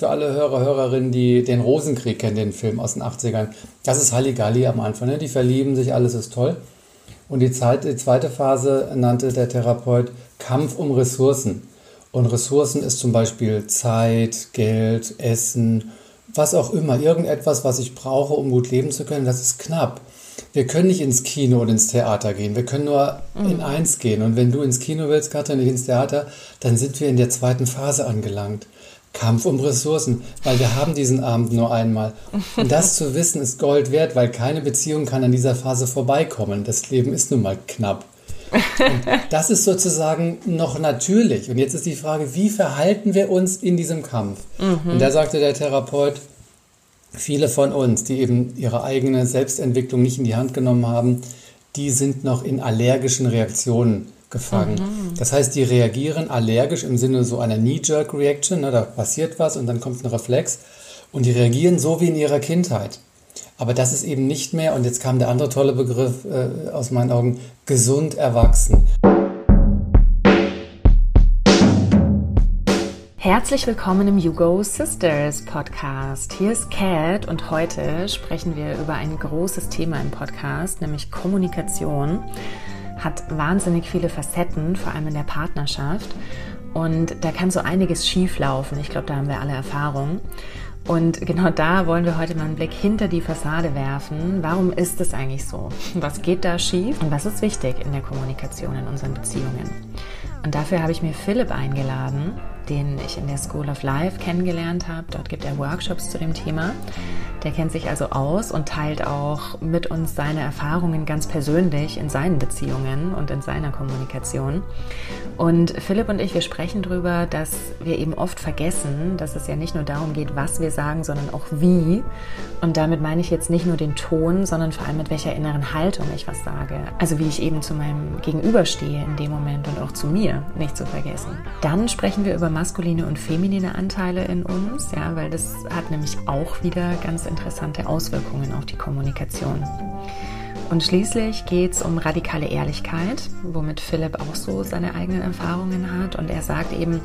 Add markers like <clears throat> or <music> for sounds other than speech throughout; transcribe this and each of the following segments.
für alle Hörer, Hörerinnen, die den Rosenkrieg kennen, den Film aus den 80ern. Das ist Halligalli am Anfang. Ne? Die verlieben sich, alles ist toll. Und die, Zeit, die zweite Phase nannte der Therapeut Kampf um Ressourcen. Und Ressourcen ist zum Beispiel Zeit, Geld, Essen, was auch immer. Irgendetwas, was ich brauche, um gut leben zu können, das ist knapp. Wir können nicht ins Kino und ins Theater gehen. Wir können nur mhm. in eins gehen. Und wenn du ins Kino willst, Katrin, nicht ins Theater, dann sind wir in der zweiten Phase angelangt. Kampf um Ressourcen, weil wir haben diesen Abend nur einmal. Und das zu wissen ist Gold wert, weil keine Beziehung kann an dieser Phase vorbeikommen. Das Leben ist nun mal knapp. Und das ist sozusagen noch natürlich. Und jetzt ist die Frage, wie verhalten wir uns in diesem Kampf? Mhm. Und da sagte der Therapeut, viele von uns, die eben ihre eigene Selbstentwicklung nicht in die Hand genommen haben, die sind noch in allergischen Reaktionen gefangen. Mhm. Das heißt, die reagieren allergisch im Sinne so einer Knee-Jerk-Reaction, ne, da passiert was und dann kommt ein Reflex und die reagieren so wie in ihrer Kindheit. Aber das ist eben nicht mehr, und jetzt kam der andere tolle Begriff äh, aus meinen Augen, gesund erwachsen. Herzlich willkommen im You Go Sisters Podcast. Hier ist Kat und heute sprechen wir über ein großes Thema im Podcast, nämlich Kommunikation hat wahnsinnig viele Facetten, vor allem in der Partnerschaft. Und da kann so einiges schief laufen. Ich glaube, da haben wir alle Erfahrung. Und genau da wollen wir heute mal einen Blick hinter die Fassade werfen. Warum ist es eigentlich so? Was geht da schief? Und was ist wichtig in der Kommunikation in unseren Beziehungen? Und dafür habe ich mir Philipp eingeladen den ich in der School of Life kennengelernt habe. Dort gibt er Workshops zu dem Thema. Der kennt sich also aus und teilt auch mit uns seine Erfahrungen ganz persönlich in seinen Beziehungen und in seiner Kommunikation. Und Philipp und ich, wir sprechen darüber, dass wir eben oft vergessen, dass es ja nicht nur darum geht, was wir sagen, sondern auch wie. Und damit meine ich jetzt nicht nur den Ton, sondern vor allem mit welcher inneren Haltung ich was sage. Also wie ich eben zu meinem Gegenüber stehe in dem Moment und auch zu mir, nicht zu vergessen. Dann sprechen wir über maskuline und feminine Anteile in uns, ja, weil das hat nämlich auch wieder ganz interessante Auswirkungen auf die Kommunikation. Und schließlich geht es um radikale Ehrlichkeit, womit Philipp auch so seine eigenen Erfahrungen hat. Und er sagt eben,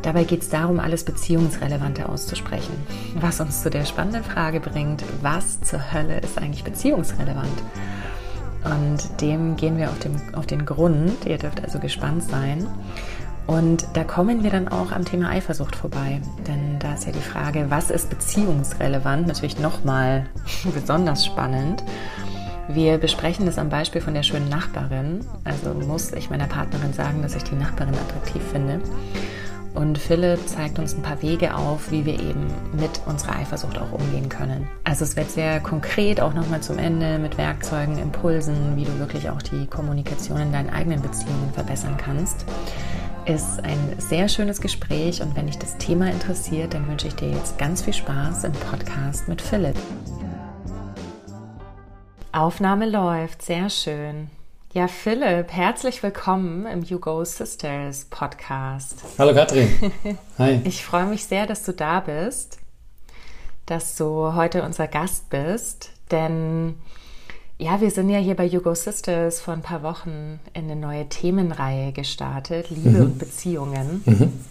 dabei geht es darum, alles Beziehungsrelevante auszusprechen. Was uns zu der spannenden Frage bringt, was zur Hölle ist eigentlich beziehungsrelevant? Und dem gehen wir auf, dem, auf den Grund. Ihr dürft also gespannt sein. Und da kommen wir dann auch am Thema Eifersucht vorbei. Denn da ist ja die Frage, was ist beziehungsrelevant? Natürlich nochmal <laughs> besonders spannend. Wir besprechen das am Beispiel von der schönen Nachbarin. Also muss ich meiner Partnerin sagen, dass ich die Nachbarin attraktiv finde. Und Philipp zeigt uns ein paar Wege auf, wie wir eben mit unserer Eifersucht auch umgehen können. Also es wird sehr konkret auch nochmal zum Ende mit Werkzeugen, Impulsen, wie du wirklich auch die Kommunikation in deinen eigenen Beziehungen verbessern kannst ist ein sehr schönes Gespräch und wenn dich das Thema interessiert, dann wünsche ich dir jetzt ganz viel Spaß im Podcast mit Philipp. Aufnahme läuft, sehr schön. Ja, Philipp, herzlich willkommen im You Go Sisters Podcast. Hallo Katrin. <laughs> Hi. Ich freue mich sehr, dass du da bist, dass du heute unser Gast bist, denn ja, wir sind ja hier bei Yugo Sisters vor ein paar Wochen in eine neue Themenreihe gestartet, Liebe mhm. und Beziehungen. Mhm.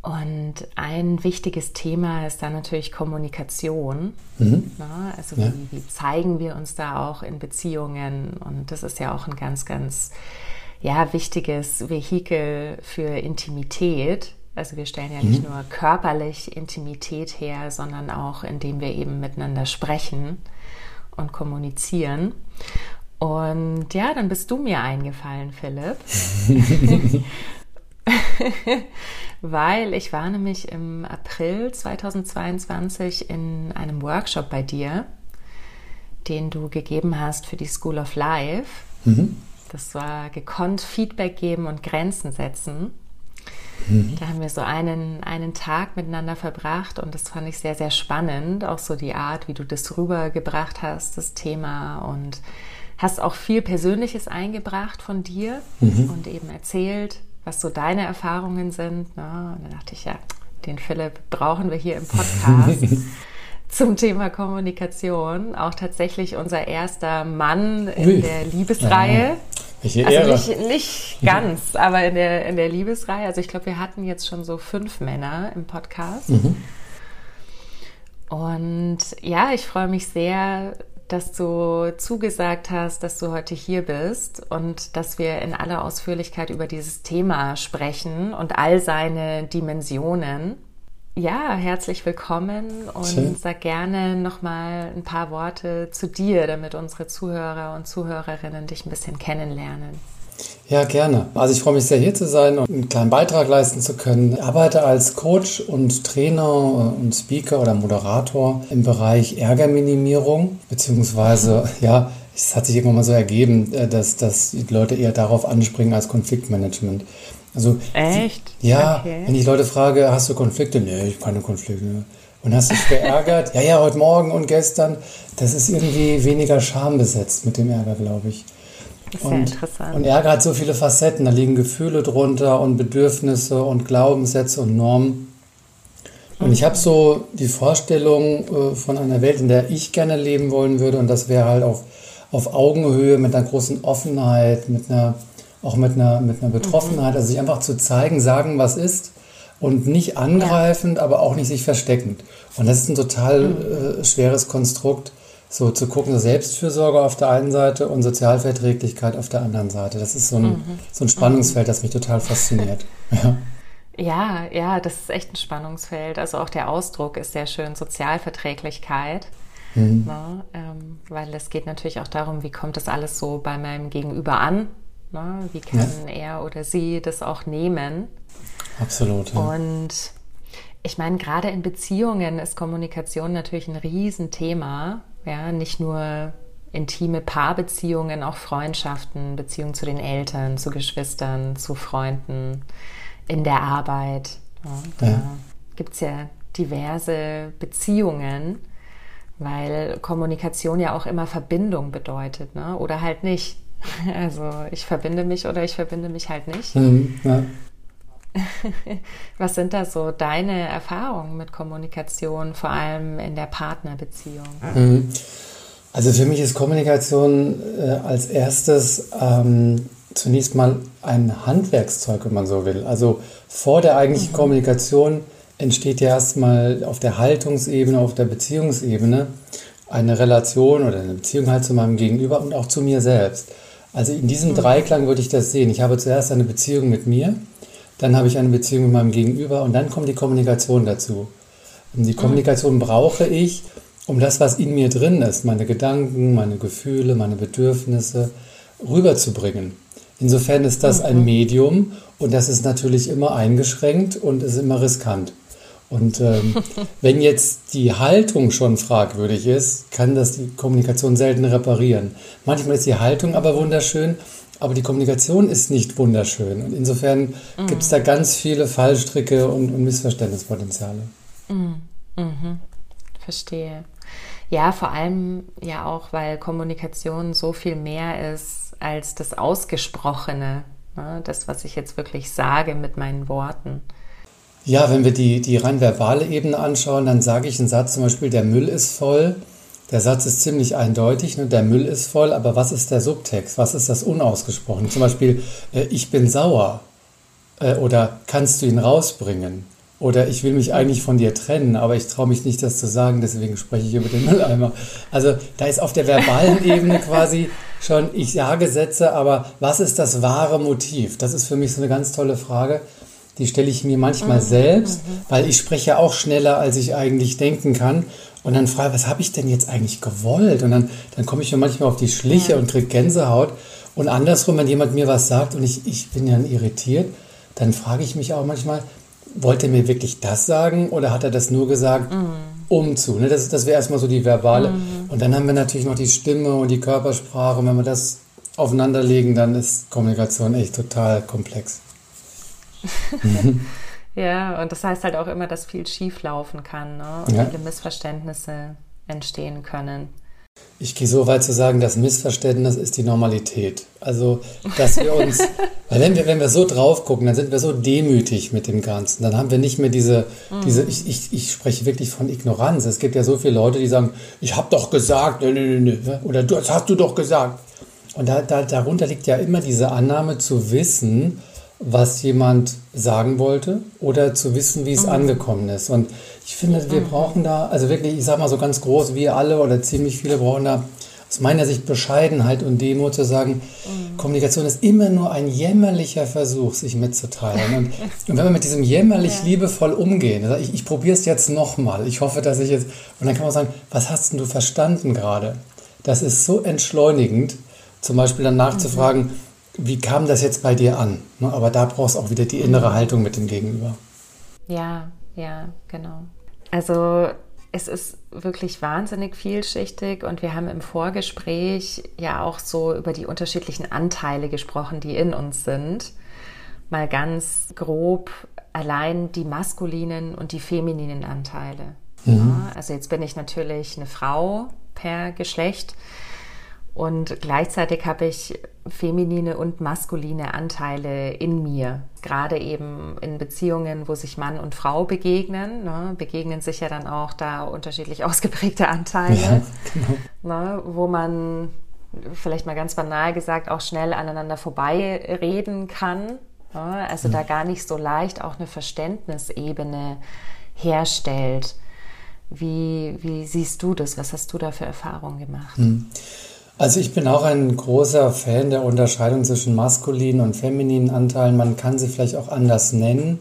Und ein wichtiges Thema ist da natürlich Kommunikation. Mhm. Na, also ja. wie, wie, zeigen wir uns da auch in Beziehungen? Und das ist ja auch ein ganz, ganz ja, wichtiges Vehikel für Intimität. Also wir stellen ja nicht mhm. nur körperlich Intimität her, sondern auch indem wir eben miteinander sprechen und kommunizieren. Und ja, dann bist du mir eingefallen, Philipp. <laughs> <laughs> <laughs> Weil ich war nämlich im April 2022 in einem Workshop bei dir, den du gegeben hast für die School of Life. Mhm. Das war gekonnt Feedback geben und Grenzen setzen. Mhm. Da haben wir so einen, einen Tag miteinander verbracht und das fand ich sehr, sehr spannend. Auch so die Art, wie du das rübergebracht hast, das Thema und hast auch viel Persönliches eingebracht von dir mhm. und eben erzählt, was so deine Erfahrungen sind. Ne? Und dann dachte ich, ja, den Philipp brauchen wir hier im Podcast. <laughs> zum Thema Kommunikation. Auch tatsächlich unser erster Mann in Ui. der Liebesreihe. Ja. Also. Nicht, nicht ganz, aber in der, in der Liebesreihe. Also ich glaube, wir hatten jetzt schon so fünf Männer im Podcast. Mhm. Und ja, ich freue mich sehr, dass du zugesagt hast, dass du heute hier bist und dass wir in aller Ausführlichkeit über dieses Thema sprechen und all seine Dimensionen. Ja, herzlich willkommen und Schön. sag gerne nochmal ein paar Worte zu dir, damit unsere Zuhörer und Zuhörerinnen dich ein bisschen kennenlernen. Ja, gerne. Also ich freue mich sehr, hier zu sein und einen kleinen Beitrag leisten zu können. Ich arbeite als Coach und Trainer und Speaker oder Moderator im Bereich Ärgerminimierung, beziehungsweise, <laughs> ja, es hat sich irgendwann mal so ergeben, äh, dass, dass die Leute eher darauf anspringen als Konfliktmanagement. Also, Echt? Ja, okay. wenn ich Leute frage, hast du Konflikte? Nee, ich habe keine Konflikte. Und hast du dich geärgert? <laughs> ja, ja, heute Morgen und gestern. Das ist irgendwie weniger schambesetzt mit dem Ärger, glaube ich. Das ist und, sehr interessant. Und Ärger hat so viele Facetten. Da liegen Gefühle drunter und Bedürfnisse und Glaubenssätze und Normen. Und ich habe so die Vorstellung äh, von einer Welt, in der ich gerne leben wollen würde. Und das wäre halt auf, auf Augenhöhe, mit einer großen Offenheit, mit einer, auch mit einer, mit einer Betroffenheit. Also sich einfach zu zeigen, sagen, was ist. Und nicht angreifend, ja. aber auch nicht sich versteckend. Und das ist ein total mhm. äh, schweres Konstrukt so zu gucken, Selbstfürsorge auf der einen Seite und Sozialverträglichkeit auf der anderen Seite. Das ist so ein, mhm. so ein Spannungsfeld, das mich total fasziniert. <laughs> Ja. Ja, ja, das ist echt ein Spannungsfeld. Also auch der Ausdruck ist sehr schön, Sozialverträglichkeit. Mhm. Ne? Ähm, weil es geht natürlich auch darum, wie kommt das alles so bei meinem Gegenüber an? Ne? Wie kann ja. er oder sie das auch nehmen? Absolut. Ja. Und ich meine, gerade in Beziehungen ist Kommunikation natürlich ein Riesenthema. Ja, nicht nur intime Paarbeziehungen, auch Freundschaften, Beziehungen zu den Eltern, zu Geschwistern, zu Freunden, in der Arbeit. Ja, da ja. gibt es ja diverse Beziehungen, weil Kommunikation ja auch immer Verbindung bedeutet, ne? oder halt nicht. <laughs> Also ich verbinde mich oder ich verbinde mich halt nicht. Mhm, ja. Was sind da so deine Erfahrungen mit Kommunikation, vor allem in der Partnerbeziehung? Mhm. Also für mich ist Kommunikation äh, als erstes ähm, zunächst mal ein Handwerkszeug, wenn man so will. Also vor der eigentlichen mhm. Kommunikation entsteht ja erstmal auf der Haltungsebene, auf der Beziehungsebene eine Relation oder eine Beziehung halt zu meinem Gegenüber und auch zu mir selbst. Also in diesem mhm. Dreiklang würde ich das sehen. Ich habe zuerst eine Beziehung mit mir, dann habe ich eine Beziehung mit meinem Gegenüber und dann kommt die Kommunikation dazu. Und die Kommunikation brauche ich, um das, was in mir drin ist, meine Gedanken, meine Gefühle, meine Bedürfnisse rüberzubringen. Insofern ist das ein mhm. Medium und das ist natürlich immer eingeschränkt und ist immer riskant. Und ähm, <laughs> wenn jetzt die Haltung schon fragwürdig ist, kann das die Kommunikation selten reparieren. Manchmal ist die Haltung aber wunderschön aber die Kommunikation ist nicht wunderschön. Und insofern mhm. gibt es da ganz viele Fallstricke und, und Missverständnispotenziale. Mhm. Mhm. Verstehe. Ja, vor allem ja auch, weil Kommunikation so viel mehr ist als das Ausgesprochene. Ne? Das, was ich jetzt wirklich sage mit meinen Worten. Ja, wenn wir die, die rein verbale Ebene anschauen, dann sage ich einen Satz zum Beispiel, der Müll ist voll. Der Satz ist ziemlich eindeutig, ne? der Müll ist voll, aber was ist der Subtext? Was ist das Unausgesprochene? Zum Beispiel, äh, ich bin sauer äh, oder kannst du ihn rausbringen? Oder ich will mich eigentlich von dir trennen, aber ich traue mich nicht, das zu sagen, deswegen spreche ich über den <laughs> Mülleimer. Also da ist auf der verbalen Ebene quasi schon, ich sage Sätze, aber was ist das wahre Motiv? Das ist für mich so eine ganz tolle Frage. Die stelle ich mir manchmal mhm. selbst, weil ich spreche auch schneller, als ich eigentlich denken kann. Und dann frage, was habe ich denn jetzt eigentlich gewollt? Und dann, dann komme ich mir manchmal auf die Schliche ja. und kriege Gänsehaut. Und andersrum, wenn jemand mir was sagt und ich, ich bin dann irritiert, dann frage ich mich auch manchmal, wollte er mir wirklich das sagen oder hat er das nur gesagt, mhm. um zu? Ne? Das, das wäre erstmal so die verbale. Mhm. Und dann haben wir natürlich noch die Stimme und die Körpersprache. Und wenn wir das aufeinanderlegen, dann ist Kommunikation echt total komplex. <laughs> Ja, und das heißt halt auch immer, dass viel schief laufen kann ne? und ja. viele Missverständnisse entstehen können. Ich gehe so weit zu sagen, das Missverständnis ist die Normalität. Also, dass wir uns, <laughs> weil wenn wir, wenn wir so drauf gucken, dann sind wir so demütig mit dem Ganzen. Dann haben wir nicht mehr diese, mhm. diese ich, ich, ich spreche wirklich von Ignoranz. Es gibt ja so viele Leute, die sagen, ich habe doch gesagt, nö, nö, nö, oder das hast du doch gesagt. Und da, da, darunter liegt ja immer diese Annahme zu wissen, was jemand sagen wollte oder zu wissen, wie es mhm. angekommen ist. Und ich finde, wir mhm. brauchen da, also wirklich, ich sage mal so ganz groß, wir alle oder ziemlich viele brauchen da aus meiner Sicht Bescheidenheit und Demo zu sagen, mhm. Kommunikation ist immer nur ein jämmerlicher Versuch, sich mitzuteilen. Und, <laughs> und wenn wir mit diesem jämmerlich ja. liebevoll umgehen, also ich, ich probiere es jetzt nochmal, ich hoffe, dass ich jetzt, und dann kann man sagen, was hast denn du verstanden gerade? Das ist so entschleunigend, zum Beispiel dann nachzufragen, mhm. Wie kam das jetzt bei dir an? Ne, aber da brauchst du auch wieder die innere Haltung mit dem Gegenüber. Ja, ja, genau. Also es ist wirklich wahnsinnig vielschichtig und wir haben im Vorgespräch ja auch so über die unterschiedlichen Anteile gesprochen, die in uns sind. Mal ganz grob allein die maskulinen und die femininen Anteile. Mhm. Ja, also jetzt bin ich natürlich eine Frau per Geschlecht und gleichzeitig habe ich feminine und maskuline Anteile in mir. Gerade eben in Beziehungen, wo sich Mann und Frau begegnen, ne, begegnen sich ja dann auch da unterschiedlich <laughs> ausgeprägte Anteile, ja, genau. ne, wo man vielleicht mal ganz banal gesagt auch schnell aneinander vorbeireden kann. Ne, also ja. da gar nicht so leicht auch eine Verständnisebene herstellt. Wie, wie siehst du das? Was hast du da für Erfahrungen gemacht? Hm. Also ich bin auch ein großer Fan der Unterscheidung zwischen maskulinen und femininen Anteilen. Man kann sie vielleicht auch anders nennen.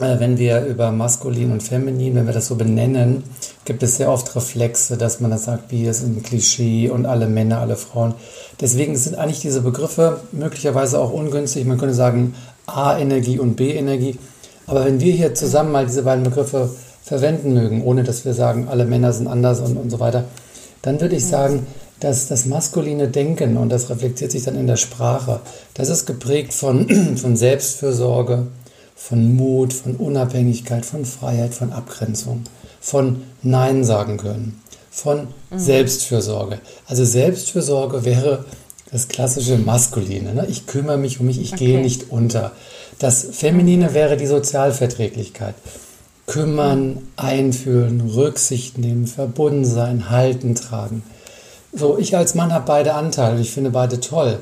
Äh, wenn wir über maskulin und feminin, wenn wir das so benennen, gibt es sehr oft Reflexe, dass man das sagt, wie es ein Klischee und alle Männer, alle Frauen. Deswegen sind eigentlich diese Begriffe möglicherweise auch ungünstig. Man könnte sagen A-Energie und B-Energie. Aber wenn wir hier zusammen mal diese beiden Begriffe verwenden mögen, ohne dass wir sagen, alle Männer sind anders und, und so weiter, dann würde ich sagen, dass das maskuline Denken, und das reflektiert sich dann in der Sprache, das ist geprägt von, <clears throat> von Selbstfürsorge, von Mut, von Unabhängigkeit, von Freiheit, von Abgrenzung, von Nein sagen können, von mhm. Selbstfürsorge. Also Selbstfürsorge wäre das klassische Maskuline. Ne? Ich kümmere mich um mich, ich okay. gehe nicht unter. Das Feminine wäre die Sozialverträglichkeit. Kümmern, einfühlen, Rücksicht nehmen, verbunden sein, halten, tragen. So, ich als Mann habe beide Anteile. Ich finde beide toll.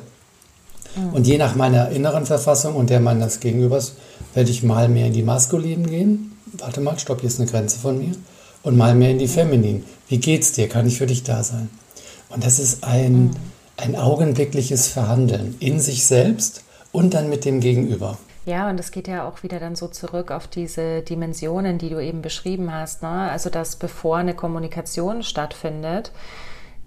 Mhm. Und je nach meiner inneren Verfassung und der meines Gegenübers werde ich mal mehr in die maskulinen gehen. Warte mal, stopp, hier ist eine Grenze von mir. Und mal mehr in die femininen. Wie geht's dir? Kann ich für dich da sein? Und das ist ein, mhm. ein augenblickliches Verhandeln in sich selbst und dann mit dem Gegenüber. Ja, und es geht ja auch wieder dann so zurück auf diese Dimensionen, die du eben beschrieben hast. Ne? Also, dass bevor eine Kommunikation stattfindet,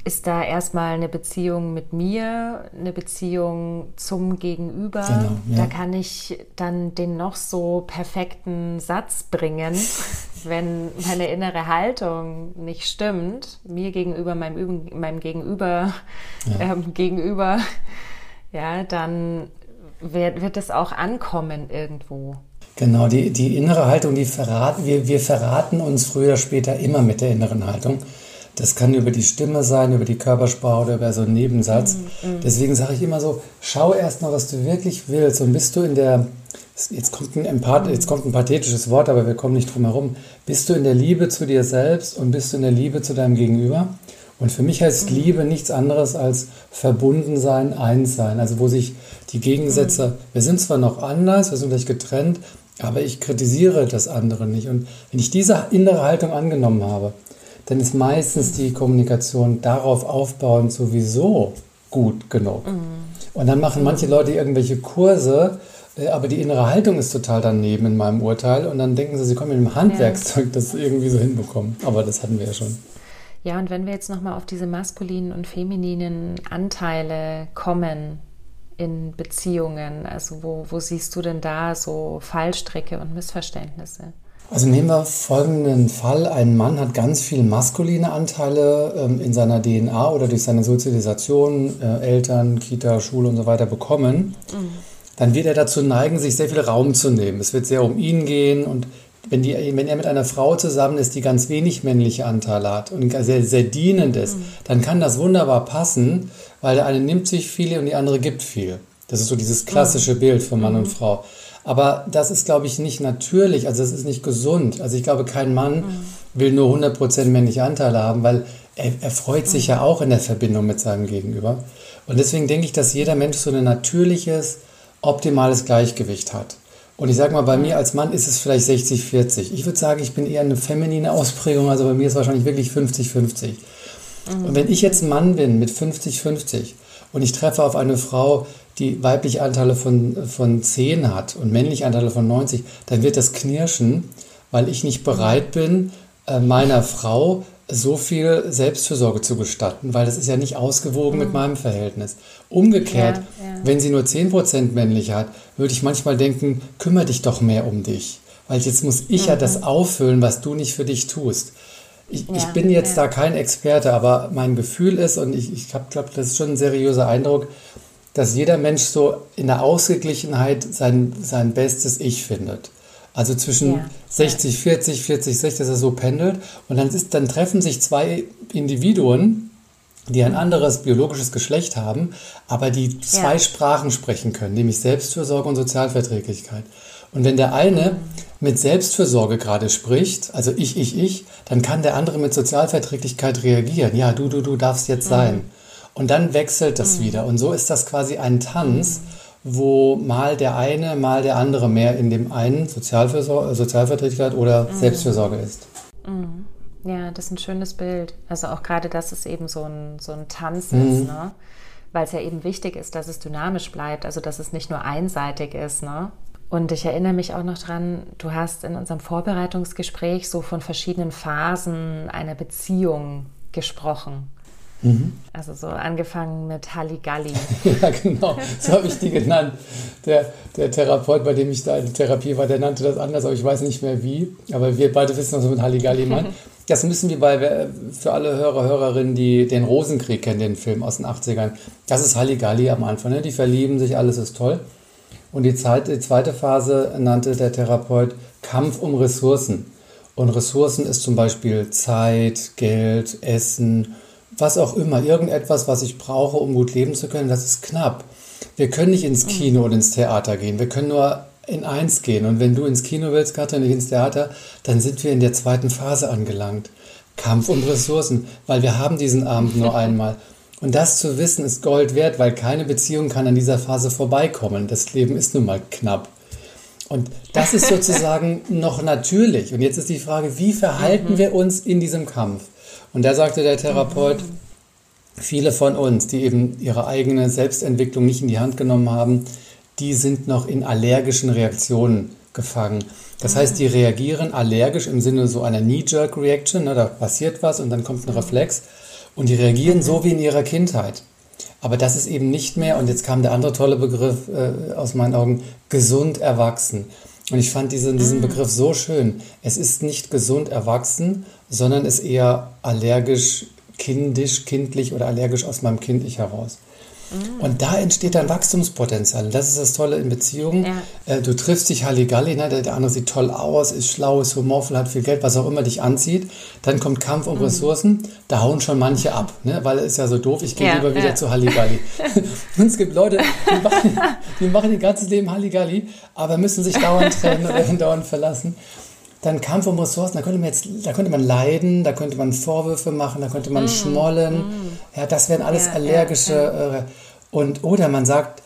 ist da erstmal eine Beziehung mit mir, eine Beziehung zum Gegenüber. Genau, ja. Da kann ich dann den noch so perfekten Satz bringen, <laughs> wenn meine innere Haltung nicht stimmt, mir gegenüber, meinem, meinem Gegenüber, ja. ähm, gegenüber, ja, dann wird, wird es auch ankommen irgendwo. Genau, die, die innere Haltung, die verraten, wir, wir verraten uns früher oder später immer mit der inneren Haltung. Das kann über die Stimme sein, über die Körpersprache oder über so einen Nebensatz. Mm, mm. Deswegen sage ich immer so, schau erst mal, was du wirklich willst und bist du in der, jetzt kommt, ein Empath, jetzt kommt ein pathetisches Wort, aber wir kommen nicht drum herum, bist du in der Liebe zu dir selbst und bist du in der Liebe zu deinem Gegenüber? Und für mich heißt mm. Liebe nichts anderes als verbunden sein, eins sein. Also wo sich die Gegensätze, mm. wir sind zwar noch anders, wir sind gleich getrennt, aber ich kritisiere das andere nicht. Und wenn ich diese innere Haltung angenommen habe, dann ist meistens die Kommunikation darauf aufbauend sowieso gut genug. Mhm. Und dann machen manche Leute irgendwelche Kurse, äh, aber die innere Haltung ist total daneben in meinem Urteil und dann denken sie, sie kommen mit dem Handwerkszeug das irgendwie so hinbekommen. Aber das hatten wir ja schon. Ja, und wenn wir jetzt nochmal auf diese maskulinen und femininen Anteile kommen in Beziehungen, also wo, wo siehst du denn da so Fallstricke und Missverständnisse? Also nehmen wir folgenden Fall. Ein Mann hat ganz viele maskuline Anteile ähm, in seiner DNA oder durch seine Sozialisation, äh, Eltern, Kita, Schule und so weiter bekommen. Mhm. Dann wird er dazu neigen, sich sehr viel Raum zu nehmen. Es wird sehr um ihn gehen und wenn, die, wenn er mit einer Frau zusammen ist, die ganz wenig männliche Anteile hat und sehr, sehr dienend ist, mhm. dann kann das wunderbar passen, weil der eine nimmt sich viel und die andere gibt viel. Das ist so dieses klassische mhm. Bild von Mann mhm. und Frau. Aber das ist, glaube ich, nicht natürlich. Also es ist nicht gesund. Also ich glaube, kein Mann mhm. will nur 100% männliche Anteile haben, weil er, er freut sich mhm. ja auch in der Verbindung mit seinem Gegenüber. Und deswegen denke ich, dass jeder Mensch so ein natürliches optimales Gleichgewicht hat. Und ich sage mal, bei mir als Mann ist es vielleicht 60-40. Ich würde sagen, ich bin eher eine feminine Ausprägung, also bei mir ist es wahrscheinlich wirklich 50-50. Mhm. Und wenn ich jetzt ein Mann bin mit 50-50 und ich treffe auf eine Frau, die weibliche Anteile von, von 10 hat und männliche Anteile von 90, dann wird das knirschen, weil ich nicht bereit bin, äh, meiner Frau so viel Selbstfürsorge zu gestatten, weil das ist ja nicht ausgewogen mhm. mit meinem Verhältnis. Umgekehrt, ja, ja. wenn sie nur 10% männlich hat, würde ich manchmal denken, kümmere dich doch mehr um dich. Weil jetzt muss ich mhm. ja das auffüllen, was du nicht für dich tust. Ich, ja, ich bin jetzt da kein Experte, aber mein Gefühl ist, und ich, ich glaube, das ist schon ein seriöser Eindruck, dass jeder Mensch so in der Ausgeglichenheit sein, sein bestes Ich findet. Also zwischen ja, 60, 40, 40, 60, dass er so pendelt. Und dann, ist, dann treffen sich zwei Individuen, die ein anderes biologisches Geschlecht haben, aber die zwei ja. Sprachen sprechen können, nämlich Selbstfürsorge und Sozialverträglichkeit. Und wenn der eine mhm. mit Selbstfürsorge gerade spricht, also ich, ich, ich, dann kann der andere mit Sozialverträglichkeit reagieren. Ja, du, du, du darfst jetzt mhm. Und dann wechselt das mhm. wieder. Und so ist das quasi ein Tanz, mhm wo mal der eine, mal der andere mehr in dem einen Sozialverträglichkeit oder mhm. Selbstfürsorge ist. Mhm. Ja, das ist ein schönes Bild. Also auch gerade, dass es eben so ein, so ein Tanz mhm. ist, ne? weil es ja eben wichtig ist, dass es dynamisch bleibt, also dass es nicht nur einseitig ist. Ne? Und ich erinnere mich auch noch dran, du hast in unserem Vorbereitungsgespräch so von verschiedenen Phasen einer Beziehung gesprochen. Mhm. Also so angefangen mit Halligalli. <laughs> ja, genau, so habe ich die genannt. Der, der Therapeut, bei dem ich da in Therapie war, der nannte das anders, aber ich weiß nicht mehr wie. Aber wir beide wissen, was wir mit Halligalli meinen. <laughs> Das müssen wir bei, für alle Hörer, Hörerinnen, die den Rosenkrieg kennen, den Film aus den 80ern. Das ist Halligalli am Anfang. Ne? Die verlieben sich, alles ist toll. Und die, Zeit, die zweite Phase nannte der Therapeut Kampf um Ressourcen. Und Ressourcen ist zum Beispiel Zeit, Geld, Essen, was auch immer, irgendetwas, was ich brauche, um gut leben zu können, das ist knapp. Wir können nicht ins Kino mhm. und ins Theater gehen. Wir können nur in eins gehen. Und wenn du ins Kino willst, Katja, nicht ins Theater, dann sind wir in der zweiten Phase angelangt. Kampf um Ressourcen, weil wir haben diesen Abend nur <laughs> einmal. Und das zu wissen ist Gold wert, weil keine Beziehung kann an dieser Phase vorbeikommen. Das Leben ist nun mal knapp. Und das ist <laughs> sozusagen noch natürlich. Und jetzt ist die Frage, wie verhalten mhm. wir uns in diesem Kampf? Und da sagte der Therapeut, viele von uns, die eben ihre eigene Selbstentwicklung nicht in die Hand genommen haben, die sind noch in allergischen Reaktionen gefangen. Das heißt, die reagieren allergisch im Sinne so einer Knee-Jerk-Reaction, ne, da passiert was und dann kommt ein Reflex und die reagieren so wie in ihrer Kindheit. Aber das ist eben nicht mehr, und jetzt kam der andere tolle Begriff äh, aus meinen Augen, gesund erwachsen. Und ich fand diesen, diesen ah. Begriff so schön. Es ist nicht gesund erwachsen, sondern ist eher allergisch, kindisch, kindlich oder allergisch aus meinem Kind-Ich heraus. Und da entsteht dann Wachstumspotenzial. Und das ist das Tolle in Beziehungen. Ja. Äh, du triffst dich Halligalli, ne? der, andere sieht toll aus, ist schlau, ist humorvoll, hat viel Geld, was auch immer dich anzieht. Dann kommt Kampf um mhm. Ressourcen, da hauen schon manche ab, ne? weil es ist ja so doof, ich gehe ja, lieber wieder zu Halligalli. <laughs> Und es gibt Leute, die machen, die machen ihr ganzes Leben Halligalli, aber müssen sich dauernd trennen oder dauernd verlassen dann Kampf um Ressourcen, da könnte man jetzt, da könnte man leiden, da könnte man Vorwürfe machen, da könnte man mm, schmollen. Mm. Ja, das wären alles ja, allergische. Ja, ja. Äh, und oder man sagt,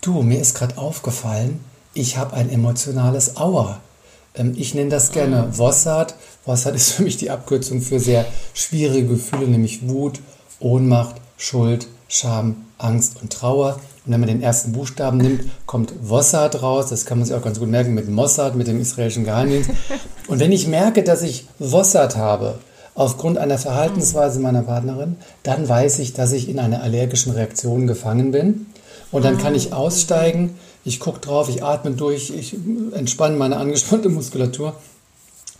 du, mir ist gerade aufgefallen, ich habe ein emotionales Auer. Ähm, ich nenne das gerne mm. Vossard. Vossard <laughs> ist für mich die Abkürzung für sehr schwierige Gefühle, nämlich Wut, Ohnmacht, Schuld, Scham, Angst und Trauer. Und wenn man den ersten Buchstaben nimmt, kommt Vossad raus. Das kann man sich auch ganz gut merken mit Mossad, mit dem israelischen Geheimdienst. <laughs> Und wenn ich merke, dass ich Vossad habe, aufgrund einer Verhaltensweise meiner Partnerin, dann weiß ich, dass ich in einer allergischen Reaktion gefangen bin. Und dann kann ich ah, aussteigen, ich gucke drauf, ich atme durch, ich entspanne meine angespannte <laughs> Muskulatur.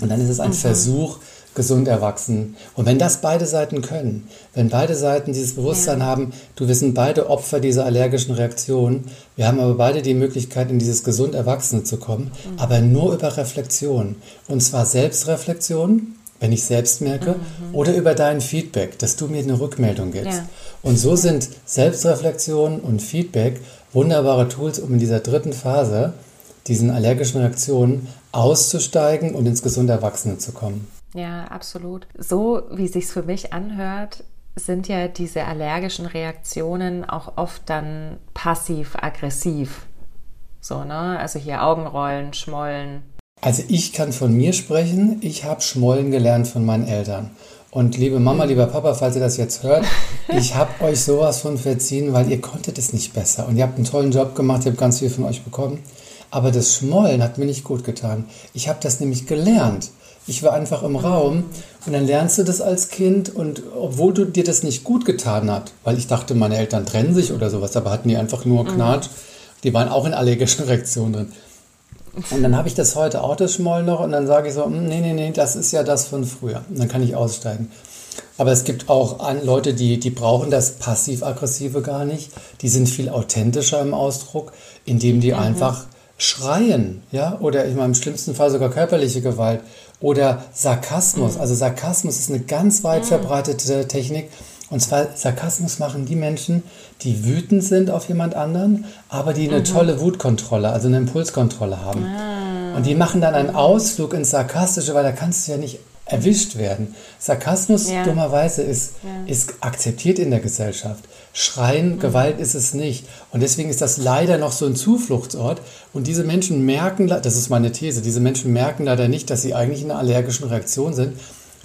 Und dann ist es ein mhm. Versuch, gesund erwachsen. Und wenn das beide Seiten können, wenn beide Seiten dieses Bewusstsein ja. haben, du, wir sind beide Opfer dieser allergischen Reaktion, wir haben aber beide die Möglichkeit, in dieses gesund Erwachsene zu kommen, mhm. aber nur über Reflexion. Und zwar Selbstreflexion, wenn ich selbst merke, mhm. oder über dein Feedback, dass du mir eine Rückmeldung gibst. Ja. Und so sind Selbstreflexion und Feedback wunderbare Tools, um in dieser dritten Phase, diesen allergischen Reaktionen, auszusteigen und ins gesunde Erwachsene zu kommen. Ja, absolut. So wie es sich für mich anhört, sind ja diese allergischen Reaktionen auch oft dann passiv-aggressiv. So, ne? Also hier Augenrollen, Schmollen. Also ich kann von mir sprechen. Ich habe Schmollen gelernt von meinen Eltern. Und liebe Mama, lieber Papa, falls ihr das jetzt hört, <laughs> ich habe euch sowas von verziehen, weil ihr konntet es nicht besser. Und ihr habt einen tollen Job gemacht, ihr habt ganz viel von euch bekommen. Aber das Schmollen hat mir nicht gut getan. Ich habe das nämlich gelernt. Ich war einfach im Raum und dann lernst du das als Kind und obwohl du dir das nicht gut getan hat, weil ich dachte, meine Eltern trennen sich oder sowas, aber hatten die einfach nur mhm. Knatsch, die waren auch in allergischen Reaktionen drin. Und dann habe ich das heute auch das Schmollen noch und dann sage ich so, hm, nee, nee, nee, das ist ja das von früher. Und dann kann ich aussteigen. Aber es gibt auch Leute, die, die brauchen das passiv-aggressive gar nicht. Die sind viel authentischer im Ausdruck, indem die mhm. einfach schreien, ja, oder ich meine, im schlimmsten Fall sogar körperliche Gewalt oder Sarkasmus. Mhm. Also Sarkasmus ist eine ganz weit mhm. verbreitete Technik. Und zwar Sarkasmus machen die Menschen, die wütend sind auf jemand anderen, aber die eine mhm. tolle Wutkontrolle, also eine Impulskontrolle haben. Ah. Und die machen dann einen Ausflug ins Sarkastische, weil da kannst du ja nicht erwischt werden. Sarkasmus ja. dummerweise ist, ja. ist akzeptiert in der Gesellschaft. Schreien, mhm. Gewalt ist es nicht. Und deswegen ist das leider noch so ein Zufluchtsort. Und diese Menschen merken, das ist meine These, diese Menschen merken leider nicht, dass sie eigentlich in einer allergischen Reaktion sind,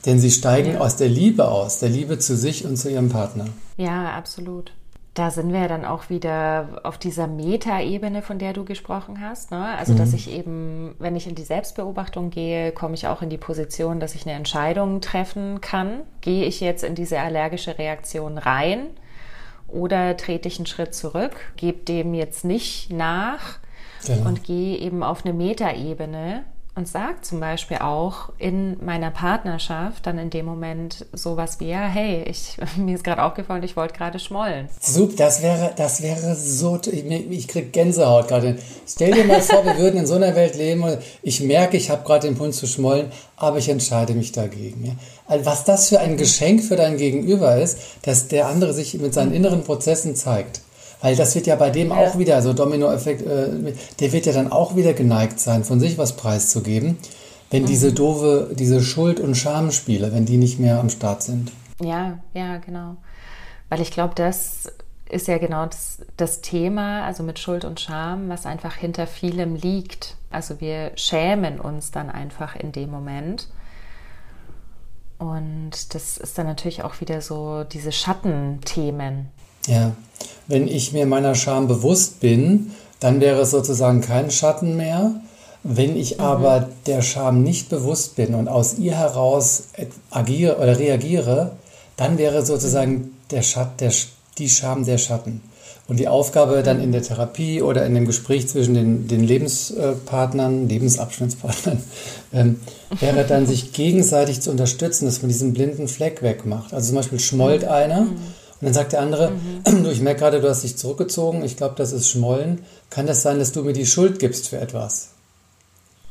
denn sie steigen ja. aus der Liebe aus, der Liebe zu sich und zu ihrem Partner. Ja, absolut. Da sind wir dann auch wieder auf dieser Metaebene, von der du gesprochen hast. Ne? Also, mhm. dass ich eben, wenn ich in die Selbstbeobachtung gehe, komme ich auch in die Position, dass ich eine Entscheidung treffen kann. Gehe ich jetzt in diese allergische Reaktion rein oder trete ich einen Schritt zurück, gebe dem jetzt nicht nach genau. und gehe eben auf eine Metaebene und sagt zum Beispiel auch in meiner Partnerschaft dann in dem Moment sowas wie, ja, hey, ich, <laughs> mir ist gerade aufgefallen, ich wollte gerade schmollen. Super, das wäre, das wäre so, ich, ich kriege Gänsehaut gerade. Stell dir mal vor, wir würden in so einer Welt leben und ich merke, ich habe gerade den Punkt zu schmollen, aber ich entscheide mich dagegen. Ja? Also was das für ein Geschenk für dein Gegenüber ist, dass der andere sich mit seinen inneren Prozessen zeigt. Weil das wird ja bei dem ja. auch wieder, so Dominoeffekt, äh, der wird ja dann auch wieder geneigt sein, von sich was preiszugeben, wenn mhm. diese doofe, diese Schuld- und Schamspiele, wenn die nicht mehr am Start sind. Ja, ja, genau. Weil ich glaube, das ist ja genau das, das, Thema, also mit Schuld und Scham, was einfach hinter vielem liegt. Also wir schämen uns dann einfach in dem Moment. Und das ist dann natürlich auch wieder so diese Schattenthemen, ja, wenn ich mir meiner Scham bewusst bin, dann wäre es sozusagen kein Schatten mehr. Wenn ich mhm. aber der Scham nicht bewusst bin und aus ihr heraus agiere oder reagiere, dann wäre sozusagen der Schatt, der, die Scham der Schatten. Und die Aufgabe dann in der Therapie oder in dem Gespräch zwischen den, den Lebenspartnern, Lebensabschnittspartnern, <laughs> ähm, wäre dann, sich gegenseitig zu unterstützen, dass man diesen blinden Fleck wegmacht. Also zum Beispiel schmollt einer. Und dann sagt der andere, mhm. <clears throat> du, ich merke gerade, du hast dich zurückgezogen, ich glaube, das ist Schmollen. Kann das sein, dass du mir die Schuld gibst für etwas?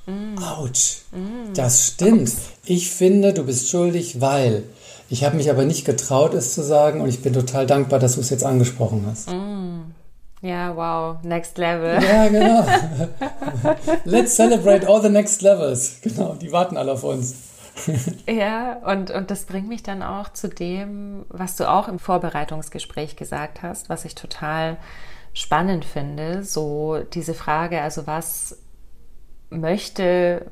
Mhm. Autsch, mhm. das stimmt. Ups. Ich finde, du bist schuldig, weil. Ich habe mich aber nicht getraut, es zu sagen und ich bin total dankbar, dass du es jetzt angesprochen hast. Mhm. Ja, wow, next level. Ja, genau. <laughs> Let's celebrate all the next levels. Genau, die warten alle auf uns. <laughs> ja, und, und das bringt mich dann auch zu dem, was du auch im Vorbereitungsgespräch gesagt hast, was ich total spannend finde. So diese Frage, also was möchte,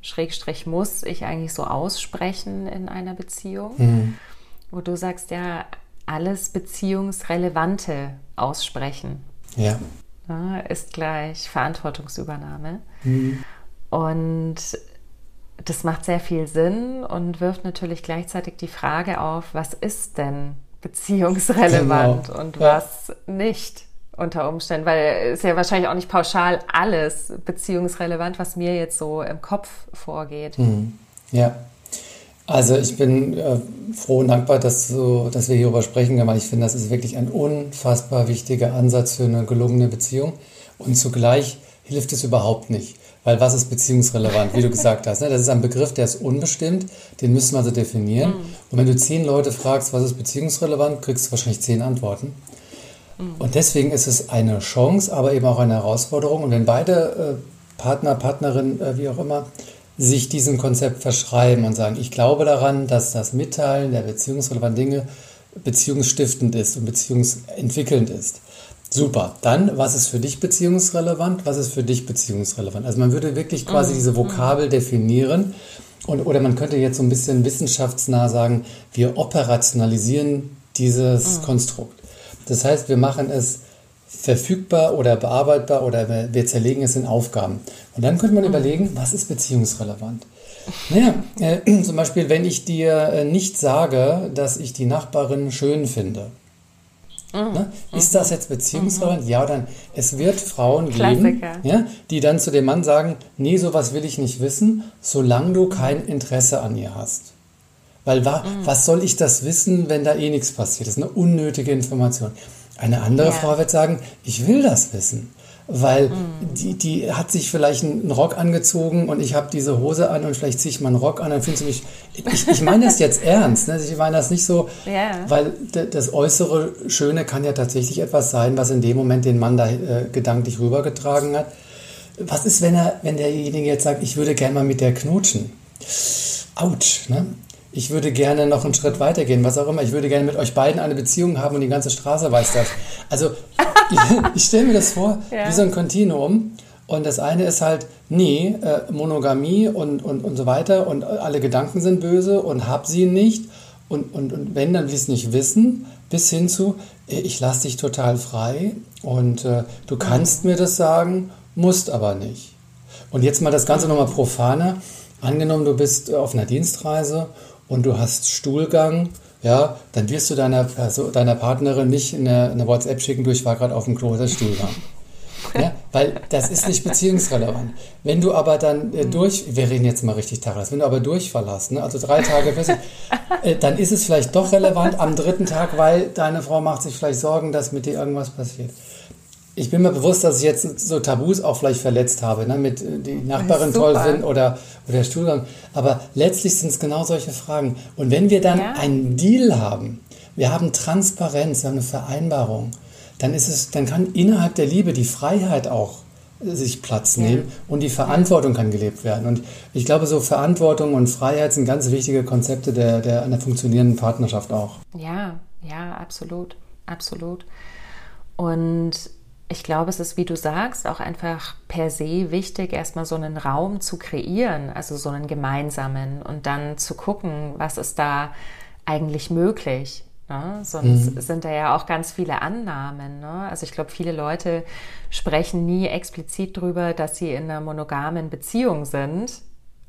Schrägstrich muss ich eigentlich so aussprechen in einer Beziehung? Mhm. Wo du sagst, ja, alles Beziehungsrelevante aussprechen. Ja. ja ist gleich Verantwortungsübernahme. Mhm. Und das macht sehr viel Sinn und wirft natürlich gleichzeitig die Frage auf, was ist denn beziehungsrelevant genau. und ja. was nicht unter Umständen, weil es ja wahrscheinlich auch nicht pauschal alles beziehungsrelevant, was mir jetzt so im Kopf vorgeht. Mhm. Ja. Also ich bin äh, froh und dankbar, dass, so, dass wir hierüber sprechen können, weil ich finde, das ist wirklich ein unfassbar wichtiger Ansatz für eine gelungene Beziehung. Und zugleich hilft es überhaupt nicht. Weil was ist beziehungsrelevant, wie du gesagt hast? Ne? Das ist ein Begriff, der ist unbestimmt, den müssen wir also definieren. Mhm. Und wenn du zehn Leute fragst, was ist beziehungsrelevant, kriegst du wahrscheinlich zehn Antworten. Mhm. Und deswegen ist es eine Chance, aber eben auch eine Herausforderung. Und wenn beide äh, Partner, Partnerin, äh, wie auch immer, sich diesem Konzept verschreiben und sagen, ich glaube daran, dass das Mitteilen der beziehungsrelevanten Dinge beziehungsstiftend ist und beziehungsentwickelnd ist, Super. Dann, was ist für dich beziehungsrelevant? Was ist für dich beziehungsrelevant? Also man würde wirklich quasi mhm. diese Vokabel definieren. Und, oder man könnte jetzt so ein bisschen wissenschaftsnah sagen, wir operationalisieren dieses mhm. Konstrukt. Das heißt, wir machen es verfügbar oder bearbeitbar oder wir zerlegen es in Aufgaben. Und dann könnte man mhm. überlegen, was ist beziehungsrelevant? Naja, äh, <clears throat> zum Beispiel, wenn ich dir äh, nicht sage, dass ich die Nachbarin schön finde, Mhm. Ne? Ist das jetzt beziehungsrelevant? Mhm. Ja nein? Es wird Frauen geben, ja, die dann zu dem Mann sagen, nee, sowas will ich nicht wissen, solange du kein Interesse an ihr hast. Weil wa mhm. was soll ich das wissen, wenn da eh nichts passiert? Das ist eine unnötige Information. Eine andere ja. Frau wird sagen, ich will das wissen weil mhm. die, die hat sich vielleicht einen Rock angezogen und ich habe diese Hose an und vielleicht ziehe ich mal einen Rock an, dann findest du mich. Ich, ich meine das jetzt ernst. Ne? Ich meine das nicht so, yeah. weil das äußere Schöne kann ja tatsächlich etwas sein, was in dem Moment den Mann da äh, gedanklich rübergetragen hat. Was ist, wenn er, wenn derjenige jetzt sagt, ich würde gerne mal mit der knutschen? Autsch, ne? Ich würde gerne noch einen Schritt weitergehen, was auch immer. Ich würde gerne mit euch beiden eine Beziehung haben und die ganze Straße weiß das. Also ich, <laughs> <laughs> ich stelle mir das vor ja. wie so ein Kontinuum. Und das eine ist halt, nee, äh, Monogamie und, und, und so weiter und alle Gedanken sind böse und hab sie nicht. Und, und, und wenn, dann will ich es nicht wissen, bis hin zu, äh, ich lasse dich total frei und äh, du kannst mir das sagen, musst aber nicht. Und jetzt mal das Ganze nochmal profaner. Angenommen, du bist auf einer Dienstreise und du hast Stuhlgang, ja, dann wirst du deiner, also deiner Partnerin nicht eine, eine WhatsApp schicken, du, ich war gerade auf dem Klo, das Stuhlgang. <laughs> Ja, weil das ist nicht beziehungsrelevant. Wenn du aber dann äh, durch, wir reden jetzt mal richtig Tacheles, wenn du aber durchverlässt, ne, also drei Tage fest, <laughs> äh, dann ist es vielleicht doch relevant am dritten Tag, weil deine Frau macht sich vielleicht Sorgen, dass mit dir irgendwas passiert ich bin mir bewusst, dass ich jetzt so Tabus auch vielleicht verletzt habe, ne? mit äh, die Nachbarin toll sind oder, oder der Stuhlgang. Aber letztlich sind es genau solche Fragen. Und wenn wir dann ja. einen Deal haben, wir haben Transparenz, wir haben eine Vereinbarung, dann ist es, dann kann innerhalb der Liebe die Freiheit auch äh, sich Platz nehmen ja. und die Verantwortung kann gelebt werden. Und ich glaube, so Verantwortung und Freiheit sind ganz wichtige Konzepte der, der einer funktionierenden Partnerschaft auch. Ja, ja, absolut, absolut. Und ich glaube, es ist, wie du sagst, auch einfach per se wichtig, erstmal so einen Raum zu kreieren, also so einen gemeinsamen und dann zu gucken, was ist da eigentlich möglich. Ne? Sonst mhm. sind da ja auch ganz viele Annahmen. Ne? Also ich glaube, viele Leute sprechen nie explizit darüber, dass sie in einer monogamen Beziehung sind,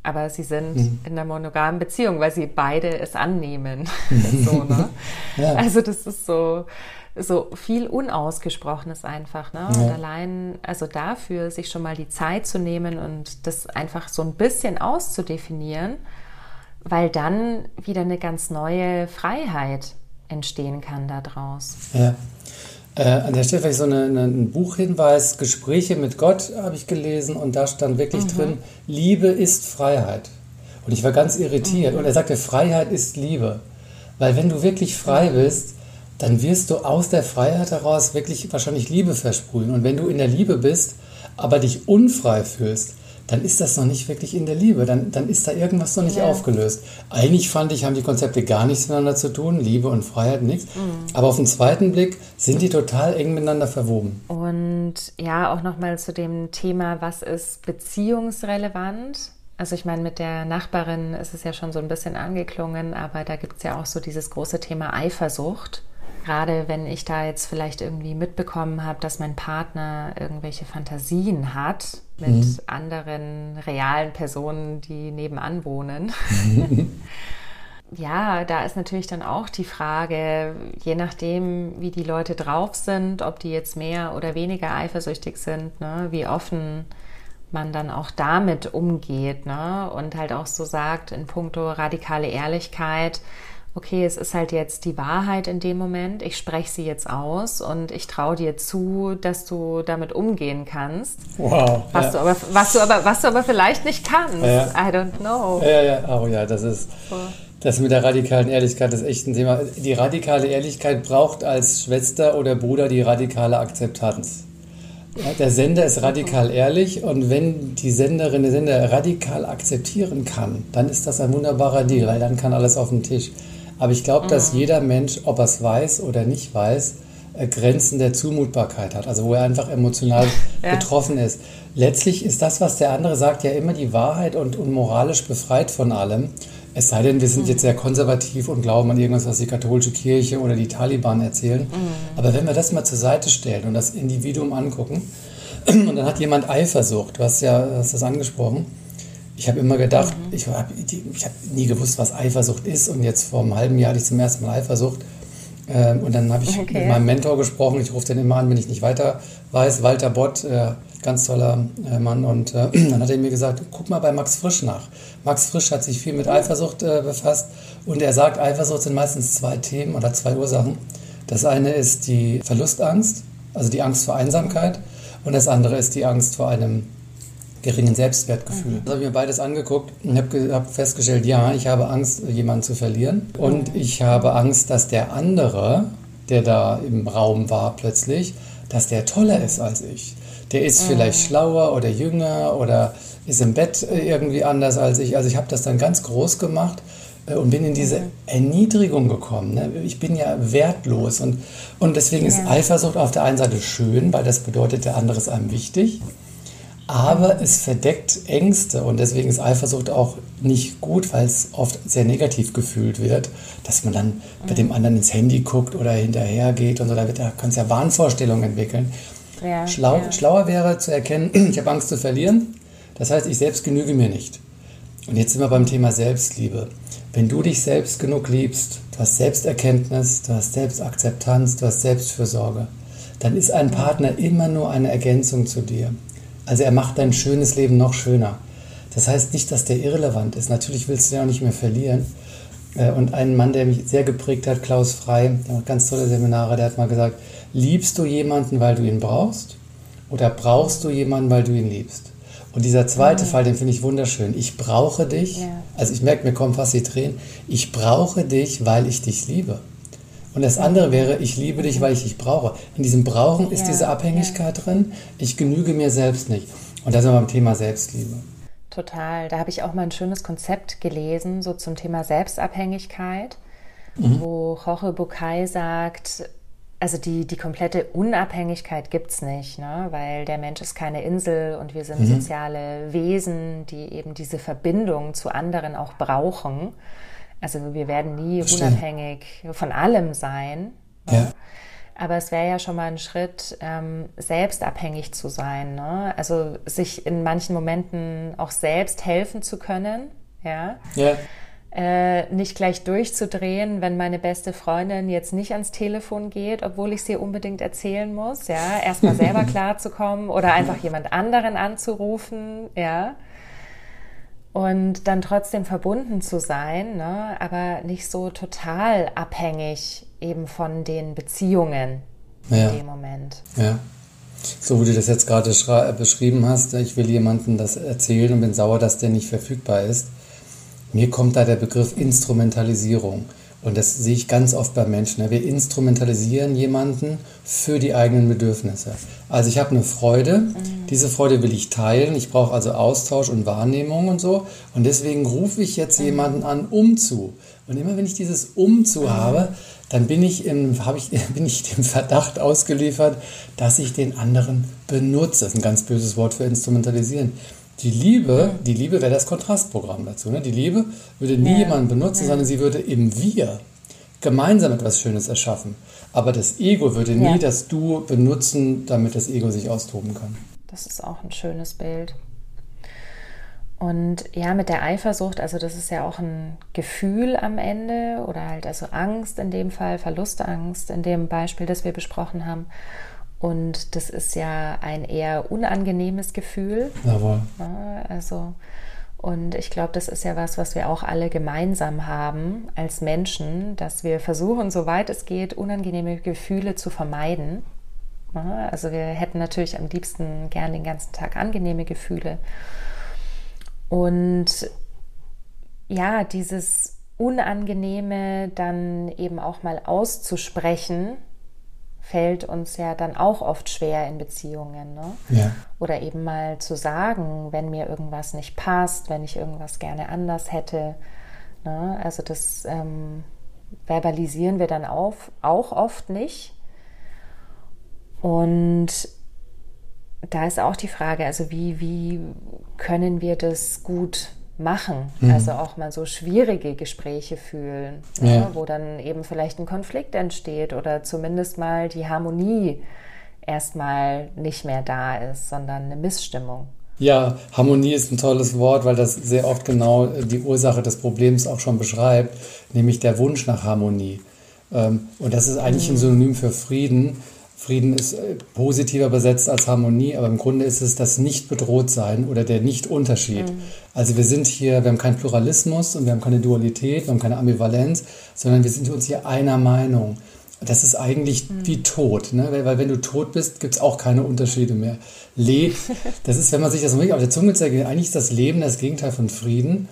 aber sie sind mhm. in einer monogamen Beziehung, weil sie beide es annehmen. <laughs> so, ne? ja. Also das ist so so viel Unausgesprochenes einfach. Ne? Ja. Und allein, also dafür sich schon mal die Zeit zu nehmen und das einfach so ein bisschen auszudefinieren, weil dann wieder eine ganz neue Freiheit entstehen kann daraus. Ja. Äh, an der Stelle vielleicht so eine, eine, ein Buchhinweis, Gespräche mit Gott habe ich gelesen und da stand wirklich mhm. drin, Liebe ist Freiheit. Und ich war ganz irritiert. Mhm. Und er sagte, Freiheit ist Liebe. Weil wenn du wirklich frei bist, dann wirst du aus der Freiheit heraus wirklich wahrscheinlich Liebe versprühen. Und wenn du in der Liebe bist, aber dich unfrei fühlst, dann ist das noch nicht wirklich in der Liebe. Dann, dann ist da irgendwas noch nicht ja. aufgelöst. Eigentlich fand ich, haben die Konzepte gar nichts miteinander zu tun, Liebe und Freiheit nichts. Mhm. Aber auf den zweiten Blick sind die total eng miteinander verwoben. Und ja, auch nochmal zu dem Thema, was ist beziehungsrelevant? Also ich meine, mit der Nachbarin ist es ja schon so ein bisschen angeklungen, aber da gibt es ja auch so dieses große Thema Eifersucht gerade wenn ich da jetzt vielleicht irgendwie mitbekommen habe, dass mein Partner irgendwelche Fantasien hat mit mhm. anderen realen Personen, die nebenan wohnen. <laughs> ja, da ist natürlich dann auch die Frage, je nachdem, wie die Leute drauf sind, ob die jetzt mehr oder weniger eifersüchtig sind, ne, wie offen man dann auch damit umgeht ne, und halt auch so sagt in puncto radikale Ehrlichkeit, okay, es ist halt jetzt die Wahrheit in dem Moment, ich spreche sie jetzt aus und ich traue dir zu, dass du damit umgehen kannst. Wow. Was, ja. du, aber, was, du, aber, was du aber vielleicht nicht kannst. Ja. I don't know. Ja, ja, oh ja, das ist. Das mit der radikalen Ehrlichkeit ist echt ein Thema. Die radikale Ehrlichkeit braucht als Schwester oder Bruder die radikale Akzeptanz. Der Sender ist radikal ehrlich und wenn die Senderin, der Sender radikal akzeptieren kann, dann ist das ein wunderbarer Deal, weil dann kann alles auf den Tisch. Aber ich glaube, dass mhm. jeder Mensch, ob er es weiß oder nicht weiß, äh, Grenzen der Zumutbarkeit hat, also wo er einfach emotional ja. betroffen ist. Letztlich ist das, was der andere sagt, ja immer die Wahrheit und, und moralisch befreit von allem. Es sei denn, wir sind mhm. jetzt sehr konservativ und glauben an irgendwas, was die katholische Kirche oder die Taliban erzählen. Mhm. Aber wenn wir das mal zur Seite stellen und das Individuum angucken, <clears throat> und dann hat jemand Eifersucht, du hast ja hast das angesprochen. Ich habe immer gedacht, mhm. ich habe ich hab nie gewusst, was Eifersucht ist. Und jetzt vor einem halben Jahr hatte ich zum ersten Mal Eifersucht. Ähm, und dann habe ich okay. mit meinem Mentor gesprochen. Ich rufe den immer an, wenn ich nicht weiter weiß. Walter Bott, äh, ganz toller äh, Mann. Und äh, <clears throat> dann hat er mir gesagt, guck mal bei Max Frisch nach. Max Frisch hat sich viel mit Eifersucht äh, befasst. Und er sagt, Eifersucht sind meistens zwei Themen oder zwei Ursachen. Das eine ist die Verlustangst, also die Angst vor Einsamkeit. Und das andere ist die Angst vor einem geringen Selbstwertgefühl. Mhm. Das habe ich mir beides angeguckt und habe hab festgestellt, ja, ich habe Angst, jemanden zu verlieren. Und ich habe Angst, dass der andere, der da im Raum war plötzlich, dass der toller ist als ich. Der ist mhm. vielleicht schlauer oder jünger oder ist im Bett irgendwie anders als ich. Also ich habe das dann ganz groß gemacht äh, und bin in diese mhm. Erniedrigung gekommen. Ne? Ich bin ja wertlos und, und deswegen ist Eifersucht auf der einen Seite schön, weil das bedeutet, der andere ist einem wichtig, aber es verdeckt Ängste und deswegen ist Eifersucht auch nicht gut, weil es oft sehr negativ gefühlt wird, dass man dann bei dem anderen ins Handy guckt oder hinterher geht und so, da, da kann es ja Wahnvorstellungen entwickeln. Ja, Schlau, ja. Schlauer wäre zu erkennen, <clears throat> ich habe Angst zu verlieren, das heißt, ich selbst genüge mir nicht. Und jetzt sind wir beim Thema Selbstliebe. Wenn du dich selbst genug liebst, du hast Selbsterkenntnis, du hast Selbstakzeptanz, du hast Selbstfürsorge, dann ist ein Partner immer nur eine Ergänzung zu dir. Also er macht dein schönes Leben noch schöner. Das heißt nicht, dass der irrelevant ist. Natürlich willst du ihn auch nicht mehr verlieren. Äh, und ein Mann, der mich sehr geprägt hat, Klaus Frei, der macht ganz tolle Seminare, der hat mal gesagt, liebst du jemanden, weil du ihn brauchst? Oder brauchst du jemanden, weil du ihn liebst? Und dieser zweite mhm. Fall, den finde ich wunderschön. Ich brauche dich. Ja. Also ich merke, mir kommen fast die Tränen. Ich brauche dich, weil ich dich liebe. Und das andere wäre, ich liebe dich, weil ich dich brauche. In diesem Brauchen ist ja, diese Abhängigkeit ja. drin. Ich genüge mir selbst nicht. Und da sind wir beim Thema Selbstliebe. Total. Da habe ich auch mal ein schönes Konzept gelesen, so zum Thema Selbstabhängigkeit, mhm. wo Jorge Bucay sagt, also die, die komplette Unabhängigkeit gibt es nicht, ne? weil der Mensch ist keine Insel und wir sind mhm. soziale Wesen, die eben diese Verbindung zu anderen auch brauchen. Also wir werden nie Verstehen. unabhängig von allem sein. Ja. Aber es wäre ja schon mal ein Schritt, ähm, selbstabhängig zu sein. Ne? Also sich in manchen Momenten auch selbst helfen zu können. Ja. ja äh, nicht gleich durchzudrehen, wenn meine beste Freundin jetzt nicht ans Telefon geht, obwohl ich sie unbedingt erzählen muss, ja, erstmal selber <laughs> klarzukommen oder einfach jemand anderen anzurufen, ja. Und dann trotzdem verbunden zu sein, ne, aber nicht so total abhängig eben von den Beziehungen ja. in dem Moment. Ja. So wie du das jetzt gerade beschrieben hast, ich will jemandem das erzählen und bin sauer, dass der nicht verfügbar ist mir kommt da der Begriff Instrumentalisierung. Und das sehe ich ganz oft bei Menschen. Wir instrumentalisieren jemanden für die eigenen Bedürfnisse. Also ich habe eine Freude, mhm. diese Freude will ich teilen. Ich brauche also Austausch und Wahrnehmung und so. Und deswegen rufe ich jetzt mhm. jemanden an, um zu. Und immer wenn ich dieses um zu mhm. habe, dann bin ich, im, ich, <laughs> bin ich dem Verdacht ausgeliefert, dass ich den anderen benutze. Das ist ein ganz böses Wort für instrumentalisieren. Die Liebe, die Liebe wäre das Kontrastprogramm dazu. Ne? Die Liebe würde nie ja. jemanden benutzen, ja. sondern sie würde im Wir gemeinsam etwas Schönes erschaffen. Aber das Ego würde nie ja. das Du benutzen, damit das Ego sich austoben kann. Das ist auch ein schönes Bild. Und ja, mit der Eifersucht, also das ist ja auch ein Gefühl am Ende oder halt also Angst in dem Fall, Verlustangst in dem Beispiel, das wir besprochen haben. Und das ist ja ein eher unangenehmes Gefühl. Jawohl. also, und ich glaube, das ist ja was, was wir auch alle gemeinsam haben als Menschen, dass wir versuchen, soweit es geht, unangenehme Gefühle zu vermeiden. Also wir hätten natürlich am liebsten gern den ganzen Tag angenehme Gefühle. Und ja, dieses Unangenehme dann eben auch mal auszusprechen, fällt uns ja dann auch oft schwer in Beziehungen. Ne? Ja. Oder eben mal zu sagen, wenn mir irgendwas nicht passt, wenn ich irgendwas gerne anders hätte. Ne? Also das ähm, verbalisieren wir dann auf, auch oft nicht. Und da ist auch die Frage, also wie, wie können wir das gut machen? Mhm. Also auch mal so schwierige Gespräche fühlen, ja. Ja, wo dann eben vielleicht ein Konflikt entsteht oder zumindest mal die Harmonie erstmal nicht mehr da ist, sondern eine Missstimmung. Ja, Harmonie ist ein tolles Wort, weil das sehr oft genau die Ursache des Problems auch schon beschreibt, nämlich der Wunsch nach Harmonie. Ähm, und das ist eigentlich ein mhm. Synonym für Frieden. Frieden ist äh, positiver besetzt als Harmonie, aber im Grunde ist es das Nicht-Bedroht-Sein oder der Nicht-Unterschied. Mhm. Also wir sind hier, wir haben keinen Pluralismus und wir haben keine Dualität, wir haben keine Ambivalenz, sondern wir sind uns hier einer Meinung. Das ist eigentlich mhm. wie tot, ne? weil, weil, wenn du tot bist, gibt es auch keine Unterschiede mehr. Le <laughs> das ist, wenn man sich das wirklich auf der Zunge zeigt, eigentlich ist das Leben das Gegenteil von Frieden,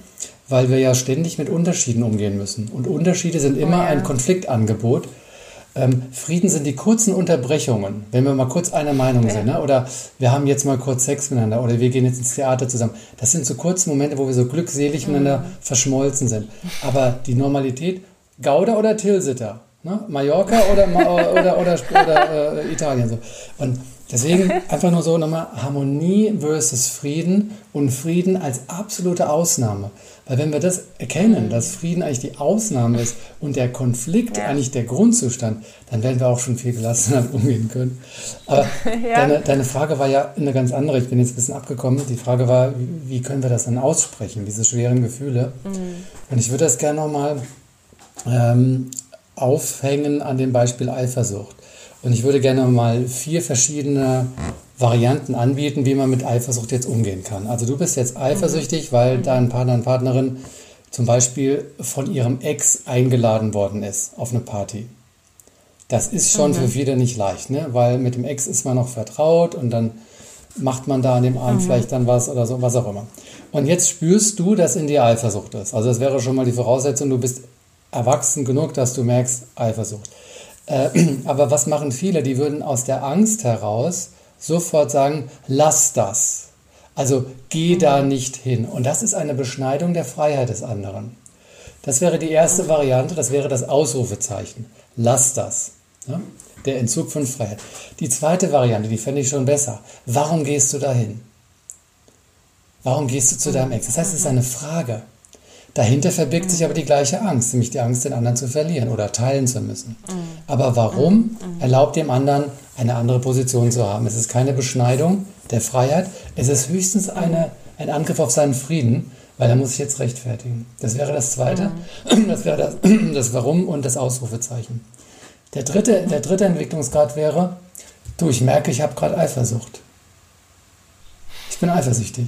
weil wir ja ständig mit Unterschieden umgehen müssen. Und Unterschiede sind immer oh ja. ein Konfliktangebot. Ähm, Frieden sind die kurzen Unterbrechungen, wenn wir mal kurz einer Meinung ja. sind, ne? oder wir haben jetzt mal kurz Sex miteinander, oder wir gehen jetzt ins Theater zusammen. Das sind so kurze Momente, wo wir so glückselig mhm. miteinander verschmolzen sind. Aber die Normalität, Gouda oder Tilsiter, ne? Mallorca oder, <laughs> oder, oder, oder, äh, Italien. So. Und Deswegen einfach nur so nochmal Harmonie versus Frieden und Frieden als absolute Ausnahme. Weil wenn wir das erkennen, dass Frieden eigentlich die Ausnahme ist und der Konflikt ja. eigentlich der Grundzustand, dann werden wir auch schon viel gelassener <laughs> umgehen können. Aber <laughs> ja. deine, deine Frage war ja eine ganz andere. Ich bin jetzt ein bisschen abgekommen. Die Frage war, wie können wir das dann aussprechen, diese schweren Gefühle? Mhm. Und ich würde das gerne nochmal ähm, aufhängen an dem Beispiel Eifersucht. Und ich würde gerne mal vier verschiedene Varianten anbieten, wie man mit Eifersucht jetzt umgehen kann. Also du bist jetzt eifersüchtig, weil dein Partner und Partnerin zum Beispiel von ihrem Ex eingeladen worden ist auf eine Party. Das ist schon mhm. für viele nicht leicht, ne? weil mit dem Ex ist man noch vertraut und dann macht man da an dem Abend mhm. vielleicht dann was oder so, was auch immer. Und jetzt spürst du, dass in dir Eifersucht ist. Also das wäre schon mal die Voraussetzung, du bist erwachsen genug, dass du merkst Eifersucht. Äh, <clears throat> aber was machen viele? Die würden aus der Angst heraus sofort sagen, lass das. Also geh da mhm. nicht hin. Und das ist eine Beschneidung der Freiheit des anderen. Das wäre die erste Variante, das wäre das Ausrufezeichen. Lass das. Ja? Der Entzug von Freiheit. Die zweite Variante, die fände ich schon besser. Warum gehst du dahin? Warum gehst du zu deinem Ex? Das heißt, es ist eine Frage. Dahinter verbirgt sich aber die gleiche Angst, nämlich die Angst, den anderen zu verlieren oder teilen zu müssen. Aber warum erlaubt dem anderen eine andere Position zu haben? Es ist keine Beschneidung der Freiheit, es ist höchstens eine, ein Angriff auf seinen Frieden, weil er muss sich jetzt rechtfertigen. Das wäre das Zweite, das wäre das, <clears throat> das Warum und das Ausrufezeichen. Der dritte, der dritte Entwicklungsgrad wäre, du, ich merke, ich habe gerade Eifersucht. Ich bin eifersüchtig.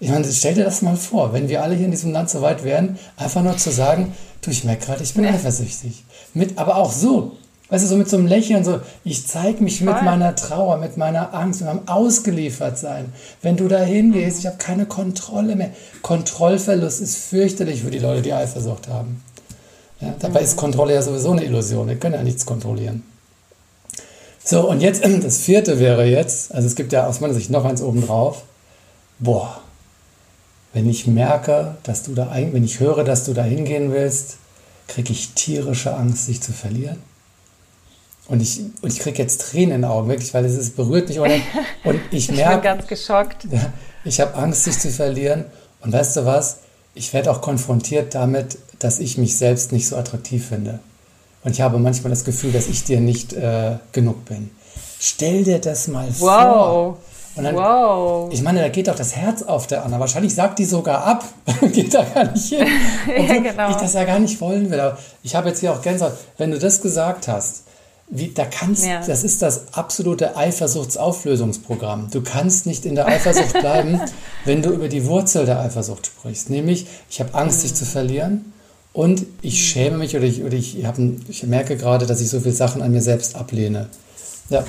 Ich meine, stell dir das mal vor, wenn wir alle hier in diesem Land so weit wären, einfach nur zu sagen, du, ich merke gerade, ich bin eifersüchtig. Mit, aber auch so, weißt du, so mit so einem Lächeln, so, ich zeige mich Voll. mit meiner Trauer, mit meiner Angst, mit meinem Ausgeliefertsein. Wenn du da hingehst, ich habe keine Kontrolle mehr. Kontrollverlust ist fürchterlich für die Leute, die Eifersucht haben. Ja, dabei ist Kontrolle ja sowieso eine Illusion. Wir können ja nichts kontrollieren. So, und jetzt, <clears throat> das vierte wäre jetzt, also es gibt ja aus meiner Sicht noch eins obendrauf. Boah, wenn ich merke, dass du da, wenn ich höre, dass du da hingehen willst, kriege ich tierische Angst, dich zu verlieren. Und ich, und ich kriege jetzt Tränen in den Augen, wirklich, weil es ist, berührt mich. Und, <laughs> und ich merke. ich bin ganz geschockt. Ich habe Angst, dich zu verlieren. Und weißt du was? Ich werde auch konfrontiert damit, dass ich mich selbst nicht so attraktiv finde. Und ich habe manchmal das Gefühl, dass ich dir nicht äh, genug bin. Stell dir das mal wow. vor. Dann, wow. Ich meine, da geht doch das Herz auf der Anna. Wahrscheinlich sagt die sogar ab. <laughs> geht da gar nicht hin. <laughs> ja, genau. ich das ja gar nicht wollen will. Aber ich habe jetzt hier auch Gänsehaut. Wenn du das gesagt hast, wie, da kannst, ja. das ist das absolute Eifersuchtsauflösungsprogramm. Du kannst nicht in der Eifersucht <laughs> bleiben, wenn du über die Wurzel der Eifersucht sprichst. Nämlich, ich habe Angst, mhm. dich zu verlieren und ich schäme mich oder ich, oder ich, hab, ich merke gerade, dass ich so viele Sachen an mir selbst ablehne. Ja.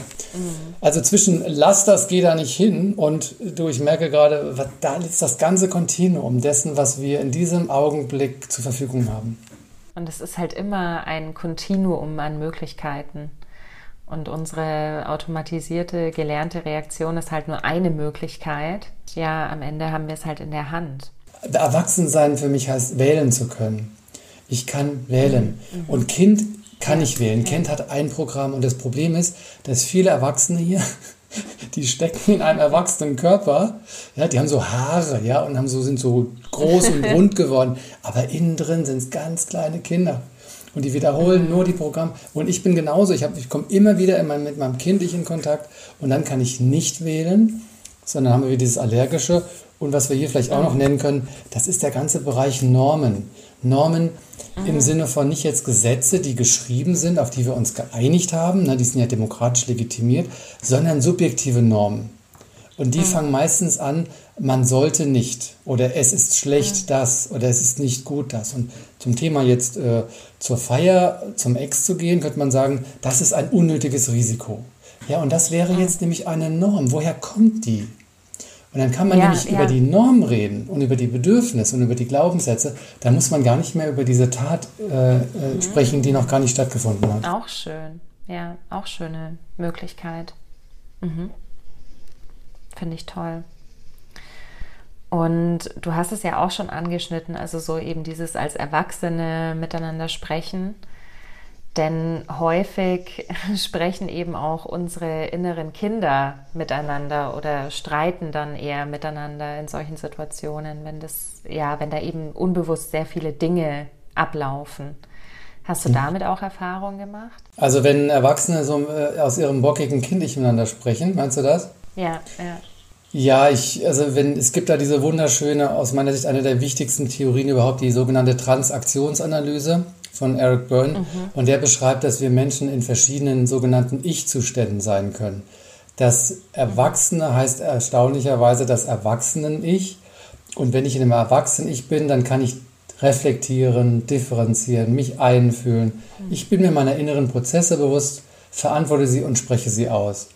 Also zwischen lass das, geh da nicht hin und du, ich merke gerade, da ist das ganze Kontinuum dessen, was wir in diesem Augenblick zur Verfügung haben. Und es ist halt immer ein Kontinuum an Möglichkeiten. Und unsere automatisierte, gelernte Reaktion ist halt nur eine Möglichkeit. Ja, am Ende haben wir es halt in der Hand. Erwachsensein für mich heißt, wählen zu können. Ich kann wählen. Mhm. Und Kind kann nicht wählen. Kent hat ein Programm und das Problem ist, dass viele Erwachsene hier, <laughs> die stecken in einem erwachsenen Körper, ja, die haben so Haare, ja, und haben so, sind so groß und <laughs> rund geworden, aber innen drin sind es ganz kleine Kinder. Und die wiederholen nur die Programme. Und ich bin genauso. Ich, ich komme immer wieder in mein, mit meinem Kind in Kontakt und dann kann ich nicht wählen, sondern haben wir dieses Allergische. Und was wir hier vielleicht auch noch nennen können, das ist der ganze Bereich Normen. Normen im mhm. Sinne von nicht jetzt Gesetze, die geschrieben sind, auf die wir uns geeinigt haben, ne, die sind ja demokratisch legitimiert, sondern subjektive Normen. Und die mhm. fangen meistens an, man sollte nicht oder es ist schlecht mhm. das oder es ist nicht gut das. Und zum Thema jetzt äh, zur Feier, zum Ex zu gehen, könnte man sagen, das ist ein unnötiges Risiko. Ja, und das wäre mhm. jetzt nämlich eine Norm. Woher kommt die? Und dann kann man ja, nämlich ja. über die Norm reden und über die Bedürfnisse und über die Glaubenssätze. Da muss man gar nicht mehr über diese Tat äh, äh, mhm. sprechen, die noch gar nicht stattgefunden hat. Auch schön. Ja, auch schöne Möglichkeit. Mhm. Finde ich toll. Und du hast es ja auch schon angeschnitten, also so eben dieses als Erwachsene miteinander sprechen. Denn häufig <laughs> sprechen eben auch unsere inneren Kinder miteinander oder streiten dann eher miteinander in solchen Situationen, wenn das, ja, wenn da eben unbewusst sehr viele Dinge ablaufen. Hast du mhm. damit auch Erfahrungen gemacht? Also wenn Erwachsene so äh, aus ihrem bockigen Kind nicht miteinander sprechen, meinst du das? Ja, ja. Ja, ich, also wenn, es gibt da diese wunderschöne, aus meiner Sicht eine der wichtigsten Theorien überhaupt, die sogenannte Transaktionsanalyse von Eric Byrne. Mhm. Und der beschreibt, dass wir Menschen in verschiedenen sogenannten Ich-Zuständen sein können. Das Erwachsene heißt erstaunlicherweise das Erwachsenen-Ich. Und wenn ich in einem Erwachsenen-Ich bin, dann kann ich reflektieren, differenzieren, mich einfühlen. Mhm. Ich bin mir meiner inneren Prozesse bewusst, verantworte sie und spreche sie aus.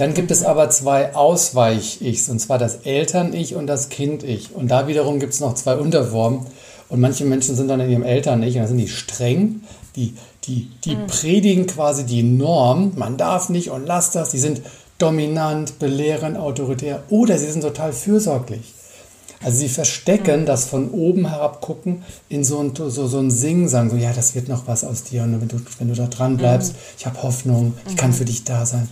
Dann gibt es aber zwei Ausweich-Ichs, und zwar das Eltern-Ich und das Kind-Ich. Und da wiederum gibt es noch zwei Unterformen. Und manche Menschen sind dann in ihrem Eltern-Ich, und da sind die streng, die, die, die mhm. predigen quasi die Norm, man darf nicht und lass das, die sind dominant, belehrend, autoritär, oder sie sind total fürsorglich. Also sie verstecken mhm. das von oben herab gucken in so ein, so, so ein Singen, sagen so, ja, das wird noch was aus dir und wenn du, wenn du da dran bleibst, mhm. ich habe Hoffnung, ich kann mhm. für dich da sein.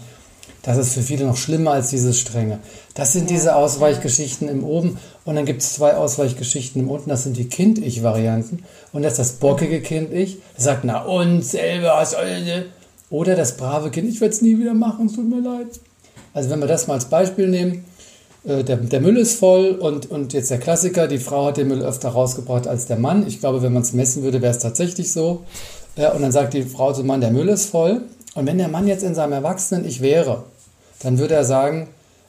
Das ist für viele noch schlimmer als dieses Strenge. Das sind ja. diese Ausweichgeschichten im Oben und dann gibt es zwei Ausweichgeschichten Unten. Das sind die Kind-Ich-Varianten. Und das ist das bockige Kind-Ich. Das sagt, na und selber. Oder das brave Kind, ich werde es nie wieder machen, es tut mir leid. Also wenn wir das mal als Beispiel nehmen, äh, der, der, Müll ist voll und, und jetzt der Klassiker, die Frau hat den Müll öfter rausgebracht als der Mann. Ich glaube, wenn man es messen würde, wäre es tatsächlich so. Ja, und dann sagt die Frau zum Mann, der Müll ist voll. Und wenn der Mann jetzt in seinem Erwachsenen-Ich wäre, dann würde er sagen,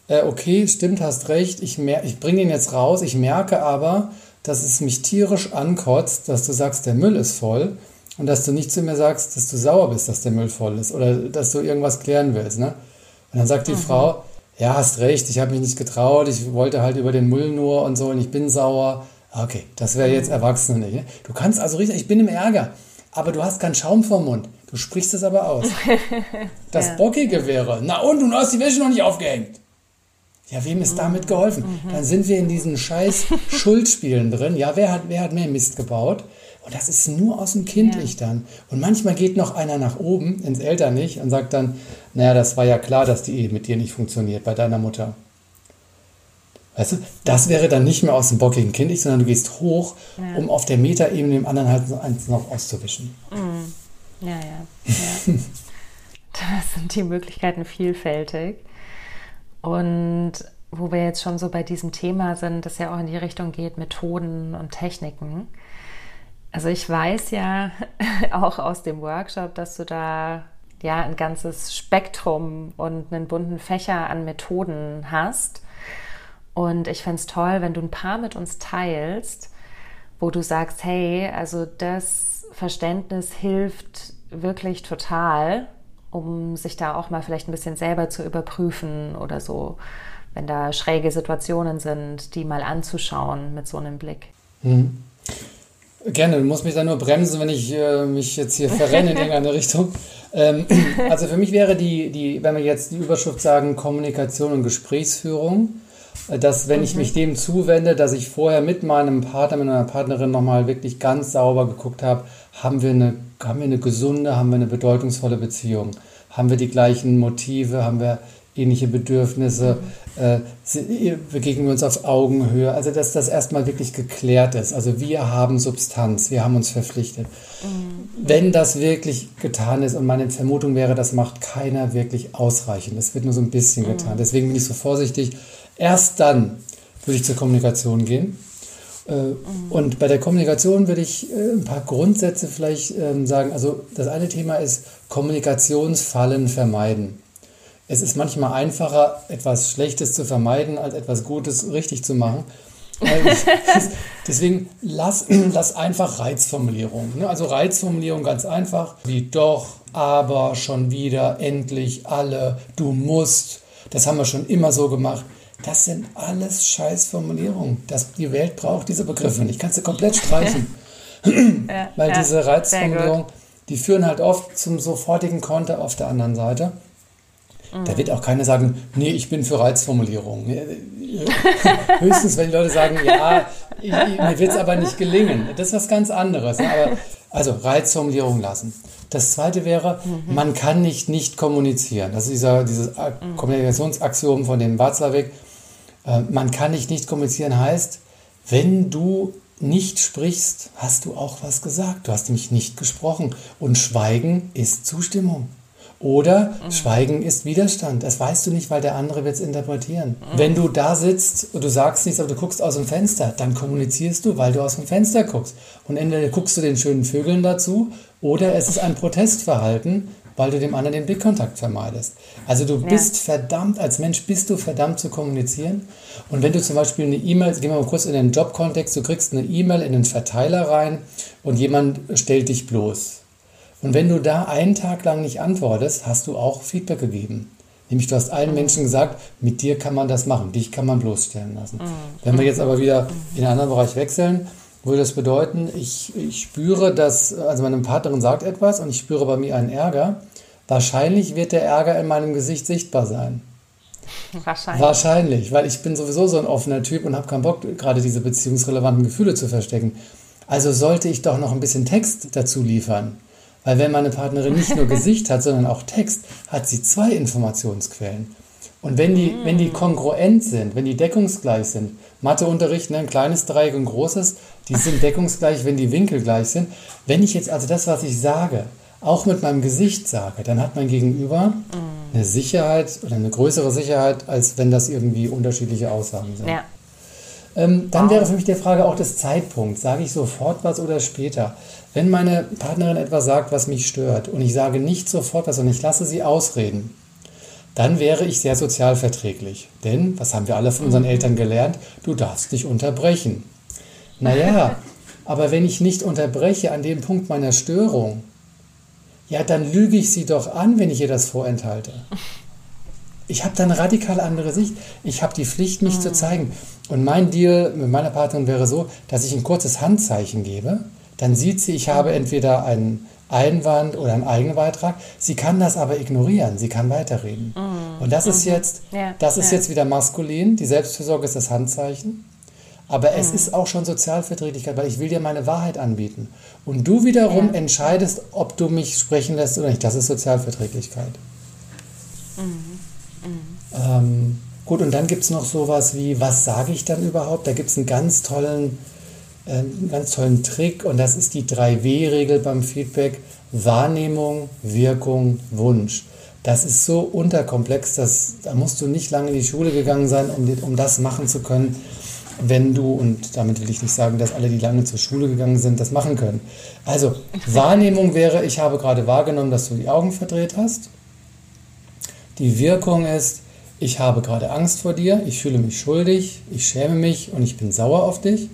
äh, okay, stimmt, hast recht, ich, ich bringe ihn jetzt raus, ich merke aber, dass es mich tierisch ankotzt, dass du sagst, der Müll ist voll und dass du nicht zu mir sagst, dass du sauer bist, dass der Müll voll ist oder dass du irgendwas klären willst. Ne? Und dann sagt die mhm. Frau, ja, hast recht, ich habe mich nicht getraut, ich wollte halt über den Müll nur und so und ich bin sauer. Okay, das wäre jetzt Erwachsene nicht. Ne? Du kannst also richtig, ich bin im Ärger, aber du hast keinen Schaum vorm Mund. Du sprichst es aber aus. <laughs> Das ja. Bockige wäre, na und, du hast die Wäsche noch nicht aufgehängt. Ja, wem ist damit geholfen? Mhm. Dann sind wir in diesen scheiß <laughs> Schuldspielen drin. Ja, wer hat, wer hat mehr Mist gebaut? Und das ist nur aus dem Kindlich ja. dann. Und manchmal geht noch einer nach oben ins Elternlich und sagt dann, naja, das war ja klar, dass die Ehe mit dir nicht funktioniert, bei deiner Mutter. Weißt du, das wäre dann nicht mehr aus dem bockigen Kindlich, sondern du gehst hoch, ja. um auf der Metaebene dem anderen halt eins noch auszuwischen. Mhm. Ja, ja. ja. <laughs> da sind die Möglichkeiten vielfältig. Und wo wir jetzt schon so bei diesem Thema sind, das ja auch in die Richtung geht, Methoden und Techniken. Also ich weiß ja <laughs> auch aus dem Workshop, dass du da ja ein ganzes Spektrum und einen bunten Fächer an Methoden hast. Und ich fände es toll, wenn du ein paar mit uns teilst, wo du sagst, hey, also das Verständnis hilft wirklich total, um sich da auch mal vielleicht ein bisschen selber zu überprüfen oder so, wenn da schräge Situationen sind, die mal anzuschauen mit so einem Blick. Mhm. Gerne, du musst mich dann nur bremsen, wenn ich äh, mich jetzt hier verrenne in <laughs> irgendeine Richtung. Ähm, also für mich wäre die, die, wenn wir jetzt die Überschrift sagen, Kommunikation und Gesprächsführung, dass wenn mhm. ich mich dem zuwende, dass ich vorher mit meinem Partner, mit meiner Partnerin nochmal wirklich ganz sauber geguckt habe, haben wir, eine, haben wir eine gesunde, haben wir eine bedeutungsvolle Beziehung, haben wir die gleichen Motive, haben wir ähnliche Bedürfnisse, äh, begegnen wir uns auf Augenhöhe. Also, dass das erstmal wirklich geklärt ist. Also, wir haben Substanz, wir haben uns verpflichtet. Mhm. Wenn das wirklich getan ist, und meine Vermutung wäre, das macht keiner wirklich ausreichend. Es wird nur so ein bisschen mhm. getan. Deswegen bin ich so vorsichtig. Erst dann würde ich zur Kommunikation gehen. Äh. Und bei der Kommunikation würde ich äh, ein paar Grundsätze vielleicht ähm, sagen. Also das eine Thema ist Kommunikationsfallen vermeiden. Es ist manchmal einfacher, etwas Schlechtes zu vermeiden, als etwas Gutes richtig zu machen. <laughs> Deswegen lass, <clears throat> lass einfach Reizformulierungen. Ne? Also Reizformulierung ganz einfach, wie doch, aber, schon wieder, endlich, alle, du musst. Das haben wir schon immer so gemacht. Das sind alles Scheißformulierungen. Das, die Welt braucht diese Begriffe nicht. Kannst du komplett streichen. <laughs> Ja, <clears throat> Weil ja, diese Reizformulierungen, die führen halt oft zum sofortigen Konter auf der anderen Seite. Da wird auch keiner sagen, nee, ich bin für Reizformulierungen. <laughs> Höchstens, wenn die Leute sagen, ja, mir wird es aber nicht gelingen. Das ist was ganz anderes. Aber, also Reizformulierung lassen. Das zweite wäre, mhm. man kann nicht nicht kommunizieren. Das ist dieser, dieses mhm. Kommunikationsaxiom von dem Watzlawick. Äh, man kann nicht nicht kommunizieren heißt, wenn du nicht sprichst, hast du auch was gesagt. Du hast nämlich nicht gesprochen. Und Schweigen ist Zustimmung. Oder mhm. Schweigen ist Widerstand. Das weißt du nicht, weil der andere wird es interpretieren. Mhm. Wenn du da sitzt und du sagst nichts, aber du guckst aus dem Fenster, dann kommunizierst du, weil du aus dem Fenster guckst. Und entweder guckst du den schönen Vögeln dazu oder es ist ein Protestverhalten, weil du dem anderen den Blickkontakt vermeidest. Also du bist ja. verdammt, als Mensch bist du verdammt zu kommunizieren. Und wenn du zum Beispiel eine E-Mail, gehen wir mal kurz in den Jobkontext, du kriegst eine E-Mail in den Verteiler rein und jemand stellt dich bloß und wenn du da einen Tag lang nicht antwortest, hast du auch Feedback gegeben. Nämlich du hast allen Menschen gesagt, mit dir kann man das machen, dich kann man bloßstellen lassen. Mhm. Wenn wir jetzt aber wieder in einen anderen Bereich wechseln, würde das bedeuten, ich, ich spüre, dass, also meine Partnerin sagt etwas und ich spüre bei mir einen Ärger. Wahrscheinlich wird der Ärger in meinem Gesicht sichtbar sein. Wahrscheinlich. Wahrscheinlich, weil ich bin sowieso so ein offener Typ und habe keinen Bock, gerade diese beziehungsrelevanten Gefühle zu verstecken. Also sollte ich doch noch ein bisschen Text dazu liefern. Weil wenn meine Partnerin nicht nur <laughs> Gesicht hat, sondern auch Text, hat sie zwei Informationsquellen. Und wenn die, mm. wenn die kongruent sind, wenn die deckungsgleich sind, Matheunterricht, ne, ein kleines Dreieck und ein großes, die sind deckungsgleich, wenn die Winkel gleich sind. Wenn ich jetzt also das, was ich sage, auch mit meinem Gesicht sage, dann hat mein Gegenüber mm. eine Sicherheit oder eine größere Sicherheit, als wenn das irgendwie unterschiedliche Aussagen sind. Ja. Ähm, dann wow. wäre für mich die Frage auch des Zeitpunkts. Sage ich sofort was oder später? Wenn meine Partnerin etwas sagt, was mich stört und ich sage nicht sofort was und ich lasse sie ausreden, dann wäre ich sehr sozialverträglich. Denn, was haben wir alle von unseren mhm. Eltern gelernt? Du darfst nicht unterbrechen. Naja, <laughs> aber wenn ich nicht unterbreche an dem Punkt meiner Störung, ja, dann lüge ich sie doch an, wenn ich ihr das vorenthalte. Ich habe dann radikal andere Sicht. Ich habe die Pflicht, mich mhm. zu zeigen. Und mein Deal mit meiner Partnerin wäre so, dass ich ein kurzes Handzeichen gebe dann sieht sie, ich habe entweder einen Einwand oder einen Eigenbeitrag. Sie kann das aber ignorieren, sie kann weiterreden. Mhm. Und das ist mhm. jetzt, ja. das ist ja. jetzt wieder maskulin. Die Selbstfürsorge ist das Handzeichen. Aber es mhm. ist auch schon Sozialverträglichkeit, weil ich will dir meine Wahrheit anbieten. Und du wiederum ja. entscheidest, ob du mich sprechen lässt oder nicht. Das ist Sozialverträglichkeit. Mhm. Mhm. Ähm, gut, und dann gibt es noch sowas wie, was sage ich dann überhaupt? Da gibt es einen ganz tollen einen ganz tollen Trick und das ist die 3W-Regel beim Feedback. Wahrnehmung, Wirkung, Wunsch. Das ist so unterkomplex, dass, da musst du nicht lange in die Schule gegangen sein, um, um das machen zu können, wenn du, und damit will ich nicht sagen, dass alle, die lange zur Schule gegangen sind, das machen können. Also, Wahrnehmung wäre, ich habe gerade wahrgenommen, dass du die Augen verdreht hast. Die Wirkung ist, ich habe gerade Angst vor dir, ich fühle mich schuldig, ich schäme mich und ich bin sauer auf dich.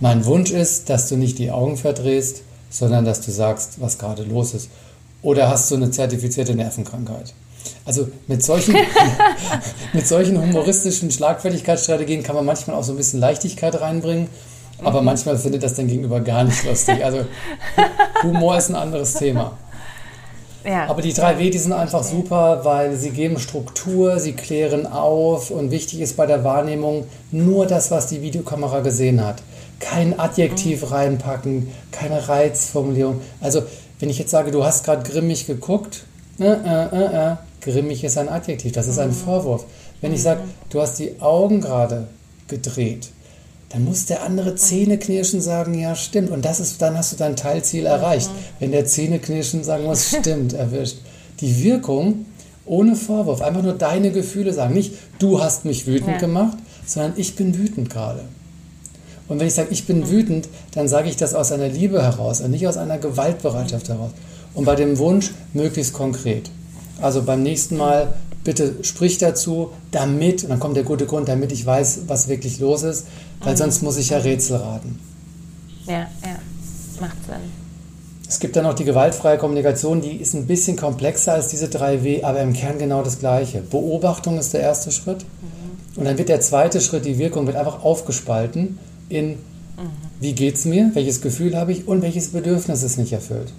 Mein Wunsch ist, dass du nicht die Augen verdrehst, sondern dass du sagst, was gerade los ist. Oder hast du eine zertifizierte Nervenkrankheit? Also mit solchen, <laughs> mit solchen humoristischen Schlagfertigkeitsstrategien kann man manchmal auch so ein bisschen Leichtigkeit reinbringen, aber mhm. manchmal findet das dann gegenüber gar nicht lustig. Also Humor ist ein anderes Thema. Ja. Aber die 3W, die sind einfach super, weil sie geben Struktur, sie klären auf und wichtig ist bei der Wahrnehmung nur das, was die Videokamera gesehen hat. Kein Adjektiv mhm. reinpacken, keine Reizformulierung. Also, wenn ich jetzt sage, du hast gerade grimmig geguckt, äh, äh, äh, äh, grimmig ist ein Adjektiv, das ist ein mhm. Vorwurf. Wenn ich sage, mhm. du hast die Augen gerade gedreht, dann muss der andere Zähneknirschen sagen, ja, stimmt. Und das ist, dann hast du dein Teilziel erreicht. Wenn der Zähneknirschen sagen muss, <laughs> stimmt, erwischt. Die Wirkung ohne Vorwurf, einfach nur deine Gefühle sagen. Nicht, du hast mich wütend ja. gemacht, sondern ich bin wütend gerade. Und wenn ich sage, ich bin mhm. wütend, dann sage ich das aus einer Liebe heraus und nicht aus einer Gewaltbereitschaft heraus. Und bei dem Wunsch möglichst konkret. Also beim nächsten Mal bitte sprich dazu, damit, und dann kommt der gute Grund, damit ich weiß, was wirklich los ist, weil mhm. sonst muss ich ja Rätsel raten. Ja, ja, macht Sinn. Es gibt dann noch die gewaltfreie Kommunikation, die ist ein bisschen komplexer als diese 3W, aber im Kern genau das Gleiche. Beobachtung ist der erste Schritt. Mhm. Und dann wird der zweite Schritt, die Wirkung, wird einfach aufgespalten in, mhm. wie geht es mir, welches Gefühl habe ich und welches Bedürfnis ist nicht erfüllt.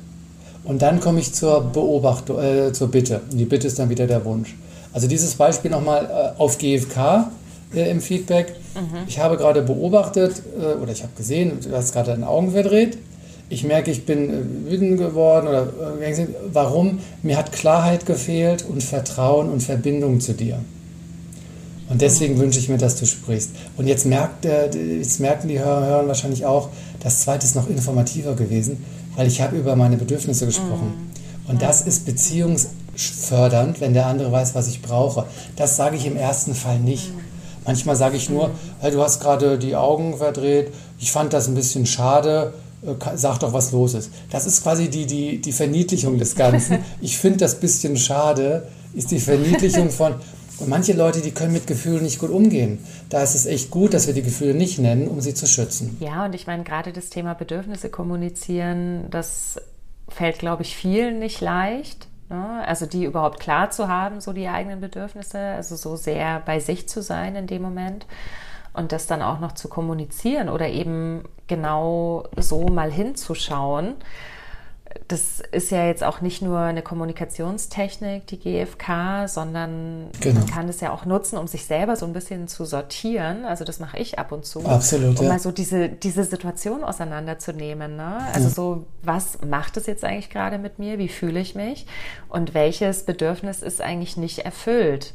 Und dann komme ich zur Beobachtung, äh, zur Bitte. Und die Bitte ist dann wieder der Wunsch. Also dieses Beispiel nochmal äh, auf GFK äh, im Feedback. Mhm. Ich habe gerade beobachtet äh, oder ich habe gesehen, du hast gerade deine Augen verdreht. Ich merke, ich bin äh, wütend geworden oder äh, warum? Mir hat Klarheit gefehlt und Vertrauen und Verbindung zu dir. Und deswegen mhm. wünsche ich mir, dass du sprichst. Und jetzt, merkt, jetzt merken die Hörer, Hörer wahrscheinlich auch, das zweite ist noch informativer gewesen, weil ich habe über meine Bedürfnisse gesprochen. Mhm. Und das ist Beziehungs fördernd, wenn der andere weiß, was ich brauche. Das sage ich im ersten Fall nicht. Manchmal sage ich nur, hey, du hast gerade die Augen verdreht, ich fand das ein bisschen schade, äh, sag doch, was los ist. Das ist quasi die, die, die Verniedlichung des Ganzen. <laughs> Ich finde das bisschen schade, ist die Verniedlichung von, und manche Leute, die können mit Gefühlen nicht gut umgehen. Da ist es echt gut, dass wir die Gefühle nicht nennen, um sie zu schützen. Ja, und ich meine, gerade das Thema Bedürfnisse kommunizieren, das fällt, glaube ich, vielen nicht leicht. Ne? Also die überhaupt klar zu haben, so die eigenen Bedürfnisse, also so sehr bei sich zu sein in dem Moment und das dann auch noch zu kommunizieren oder eben genau so mal hinzuschauen das ist ja jetzt auch nicht nur eine Kommunikationstechnik, die GFK, sondern genau. man kann es ja auch nutzen, um sich selber so ein bisschen zu sortieren. Also das mache ich ab und zu. Absolut. Um ja. mal so diese, diese Situation auseinanderzunehmen. Ne? Also ja. so, was macht es jetzt eigentlich gerade mit mir? Wie fühle ich mich? Und welches Bedürfnis ist eigentlich nicht erfüllt?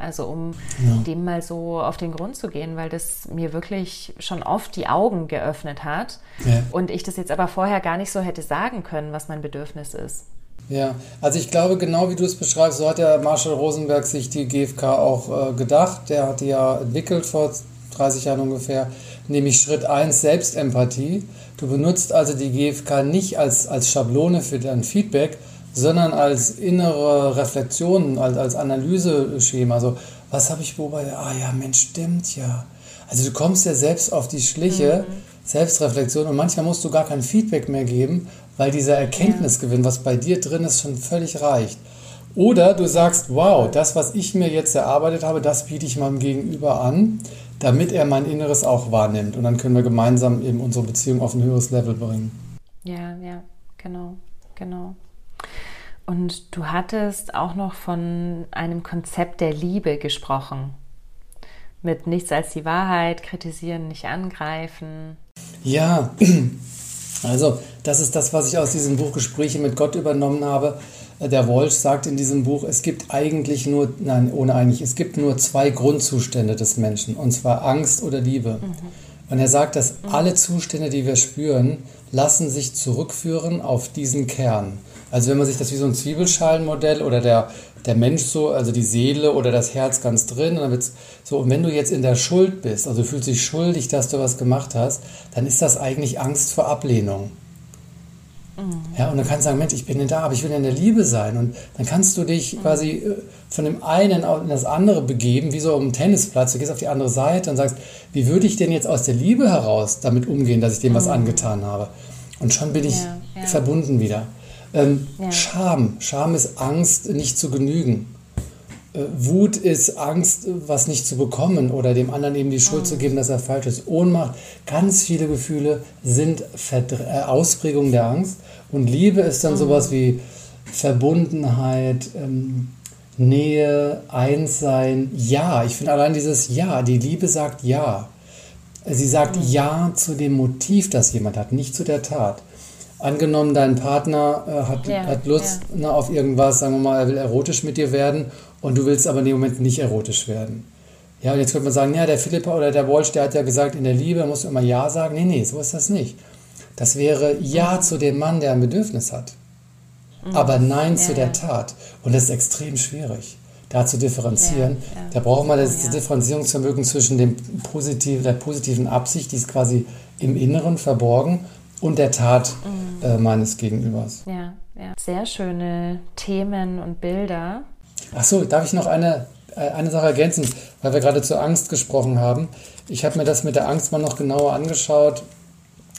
Also um ja. dem mal so auf den Grund zu gehen, weil das mir wirklich schon oft die Augen geöffnet hat ja. und ich das jetzt aber vorher gar nicht so hätte sagen können, was mein Bedürfnis ist. Ja, also ich glaube, genau wie du es beschreibst, so hat der Marshall Rosenberg sich die GfK auch äh, gedacht. Der hat die ja entwickelt vor 30 Jahren ungefähr, nämlich Schritt 1 Selbstempathie. Du benutzt also die GfK nicht als, als Schablone für dein Feedback, sondern als innere Reflexion, als, als Analyseschema. Also, was habe ich beobachtet? Ah ja, Mensch, stimmt ja. Also du kommst ja selbst auf die Schliche, mhm. Selbstreflexion und manchmal musst du gar kein Feedback mehr geben, weil dieser Erkenntnisgewinn, ja. was bei dir drin ist, schon völlig reicht. Oder du sagst, wow, das, was ich mir jetzt erarbeitet habe, das biete ich meinem Gegenüber an, damit er mein Inneres auch wahrnimmt. Und dann können wir gemeinsam eben unsere Beziehung auf ein höheres Level bringen. Ja, ja, genau, genau. Und du hattest auch noch von einem Konzept der Liebe gesprochen. Mit nichts als die Wahrheit, kritisieren, nicht angreifen. Ja, <clears throat> also das ist das, was ich aus diesem Buch Gespräche mit Gott übernommen habe. Der Walsh sagt in diesem Buch, es gibt eigentlich nur, nein, ohne eigentlich, es gibt nur zwei Grundzustände des Menschen, und zwar Angst oder Liebe. Mhm. Und er sagt, dass mhm. alle Zustände, die wir spüren, lassen sich zurückführen auf diesen Kern. Also wenn man sich das wie so ein Zwiebelschalenmodell oder der, der Mensch so, also die Seele oder das Herz ganz drin, und dann wird's so, und wenn du jetzt in der Schuld bist, also du fühlst dich schuldig, dass du was gemacht hast, dann ist das eigentlich Angst vor Ablehnung. Mhm. Ja, und dann kannst du sagen, Mensch, ich bin denn da, aber ich will in der Liebe sein. Und dann kannst du dich mhm. quasi äh, von dem einen in das andere begeben, wie so auf dem Tennisplatz. Du gehst auf die andere Seite und sagst, wie würde ich denn jetzt aus der Liebe heraus damit umgehen, dass ich dem mhm. was angetan habe? Und schon bin ich ja, ja. verbunden wieder. Ähm, ja. Scham. Scham ist Angst, nicht zu genügen. Äh, Wut ist Angst, was nicht zu bekommen oder dem anderen eben die Schuld mhm. zu geben, dass er falsch ist. Ohnmacht, ganz viele Gefühle sind Verdr äh, Ausprägungen der Angst. Und Liebe ist dann mhm. sowas wie Verbundenheit, ähm, Nähe, Einssein, Ja. Ich finde allein dieses Ja, die Liebe sagt Ja. Sie sagt mhm. Ja zu dem Motiv, das jemand hat, nicht zu der Tat. Angenommen, dein Partner äh, hat, ja, hat Lust ja. ne, auf irgendwas, sagen wir mal, er will erotisch mit dir werden und du willst aber in dem Moment nicht erotisch werden. Ja, und jetzt könnte man sagen, ja, der Philippa oder der Walsh, der hat ja gesagt, in der Liebe musst du immer Ja sagen. Nee, nee, so ist das nicht. Das wäre Ja mhm. zu dem Mann, der ein Bedürfnis hat. Mhm. Aber Nein ja, zu der Tat. Und das ist extrem schwierig, da zu differenzieren. Ja, ja. Da braucht man das, oh, Differenzierungsvermögen zwischen dem positiven, der positiven Absicht, die ist quasi im Inneren verborgen, und der Tat mhm. äh, meines Gegenübers. Ja, ja. Sehr schöne Themen und Bilder. Ach so, darf ich noch eine, äh, eine Sache ergänzen, weil wir gerade zur Angst gesprochen haben. Ich habe mir das mit der Angst mal noch genauer angeschaut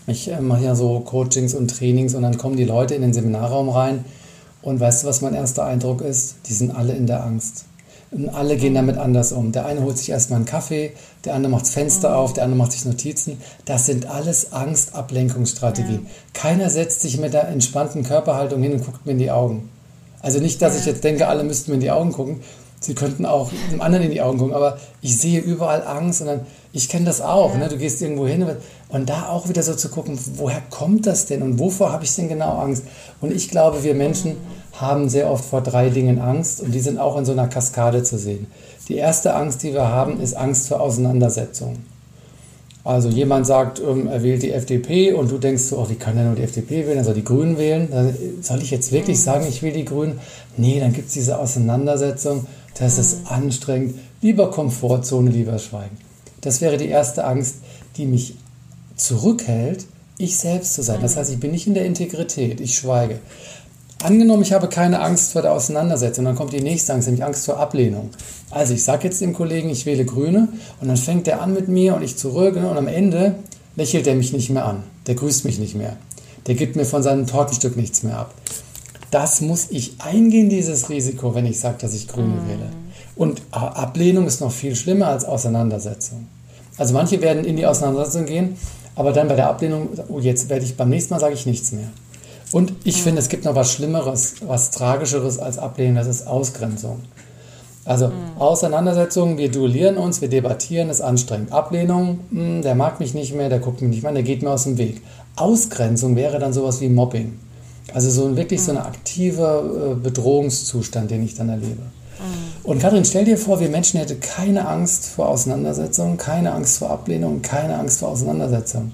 ich äh, mache ja so Coachings und Trainings und dann kommen die Leute in den Seminarraum rein und weißt du, was mein erster Eindruck ist? Die sind alle in der Angst. Und alle gehen damit anders um. Der eine holt sich erstmal einen Kaffee, der andere macht das Fenster mhm. auf, der andere macht sich Notizen. Das sind alles Angst-Ablenkungsstrategien. Ja. Keiner setzt sich mit der entspannten Körperhaltung hin und guckt mir in die Augen. Also nicht, dass ja. ich jetzt denke, alle müssten mir in die Augen gucken. Sie könnten auch dem anderen in die Augen gucken, aber ich sehe überall Angst und dann, ich kenne das auch. Ja. Ne? Du gehst irgendwo hin und da auch wieder so zu gucken, woher kommt das denn und wovor habe ich denn genau Angst? Und ich glaube, wir Menschen haben sehr oft vor drei Dingen Angst und die sind auch in so einer Kaskade zu sehen. Die erste Angst, die wir haben, ist Angst vor Auseinandersetzungen. Also jemand sagt, ähm, er wählt die FDP und du denkst so, oh, wie kann er nur die FDP wählen, er soll die Grünen wählen. Dann soll ich jetzt wirklich mhm. sagen, ich will die Grünen? Nee, dann gibt es diese Auseinandersetzung, das ist mhm. anstrengend. Lieber Komfortzone, lieber Schweigen. Das wäre die erste Angst, die mich zurückhält, ich selbst zu sein. Das heißt, ich bin nicht in der Integrität, ich schweige. Angenommen, ich habe keine Angst vor der Auseinandersetzung, dann kommt die nächste Angst, nämlich Angst vor Ablehnung. Also ich sage jetzt dem Kollegen, ich wähle Grüne und dann fängt er an mit mir und ich zurück ne, und am Ende lächelt er mich nicht mehr an. Der grüßt mich nicht mehr. Der gibt mir von seinem Tortenstück nichts mehr ab. Das muss ich eingehen, dieses Risiko, wenn ich sage, dass ich Grüne mhm. wähle. Und Ablehnung ist noch viel schlimmer als Auseinandersetzung. Also manche werden in die Auseinandersetzung gehen, aber dann bei der Ablehnung, oh, jetzt werde ich beim nächsten Mal sage ich nichts mehr. Und ich finde, es gibt noch was Schlimmeres, was Tragischeres als Ablehnung, das ist Ausgrenzung. Also mhm. Auseinandersetzung, wir duellieren uns, wir debattieren, ist anstrengend. Ablehnung, mh, hm, der mag mich nicht mehr, der guckt mich nicht mehr an, der geht mir aus dem Weg. Ausgrenzung wäre dann sowas wie Mobbing. Also so wirklich so ein aktiver äh, Bedrohungszustand, den ich dann erlebe. Und Kathrin, stell dir vor, wir Menschen hätten keine Angst vor Auseinandersetzung, keine Angst vor Ablehnung, keine Angst vor Auseinandersetzung.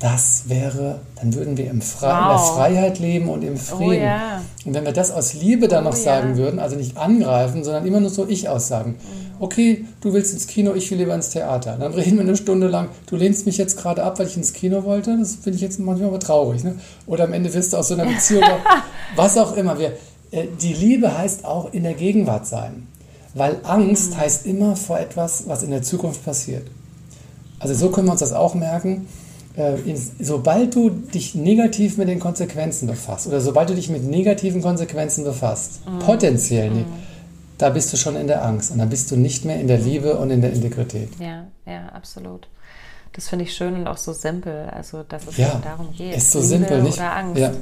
Das wäre, dann würden wir im Fre wow. in der Freiheit leben und im oh Frieden. Oh, yeah. Und wenn wir das aus Liebe dann oh, noch sagen yeah. würden, also nicht angreifen, sondern immer nur so ich aussagen. Mhm. Okay, du willst ins Kino, ich will lieber ins Theater. Dann reden wir eine Stunde lang. Du lehnst mich jetzt gerade ab, weil ich ins Kino wollte. Das finde ich jetzt manchmal aber traurig. Ne? Oder am Ende wirst du aus so einer Beziehung, <laughs> was auch immer. Wir, äh, die Liebe heißt auch in der Gegenwart sein. Weil Angst mhm. heißt immer vor etwas, was in der Zukunft passiert. Also so können wir uns das auch merken. Äh, sobald du dich negativ mit den Konsequenzen befasst oder sobald du dich mit negativen Konsequenzen befasst, mhm. potenziell, mhm. da bist du schon in der Angst und dann bist du nicht mehr in der Liebe und in der Integrität. Ja, ja, absolut. Das finde ich schön und auch so simpel, also dass es ja, darum geht. Ist so Liebe simpel, nicht? Oder Angst. Ja.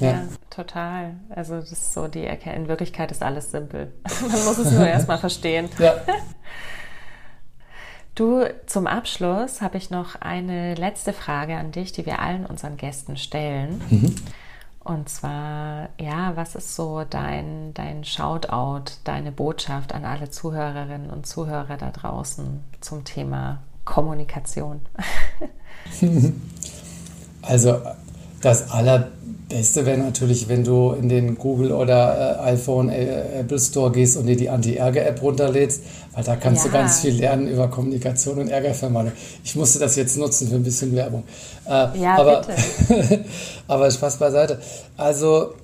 Ja. ja. total. Also das ist so die Erkenntnis. In Wirklichkeit ist alles simpel. <laughs> Man muss es nur <laughs> erstmal verstehen. Ja. <laughs> Du, zum Abschluss habe ich noch eine letzte Frage an dich, die wir allen unseren Gästen stellen. Mhm. Und zwar, ja, was ist so dein, dein Shoutout, deine Botschaft an alle Zuhörerinnen und Zuhörer da draußen zum Thema Kommunikation? <laughs> also das aller Beste wäre natürlich, wenn du in den Google oder äh, iPhone, äh, Apple Store gehst und dir die Anti-Ärger-App runterlädst, weil da kannst ja. du ganz viel lernen über Kommunikation und Ärgervermeidung. Ich musste das jetzt nutzen für ein bisschen Werbung. Äh, ja, aber, bitte. <laughs> aber Spaß beiseite. Also,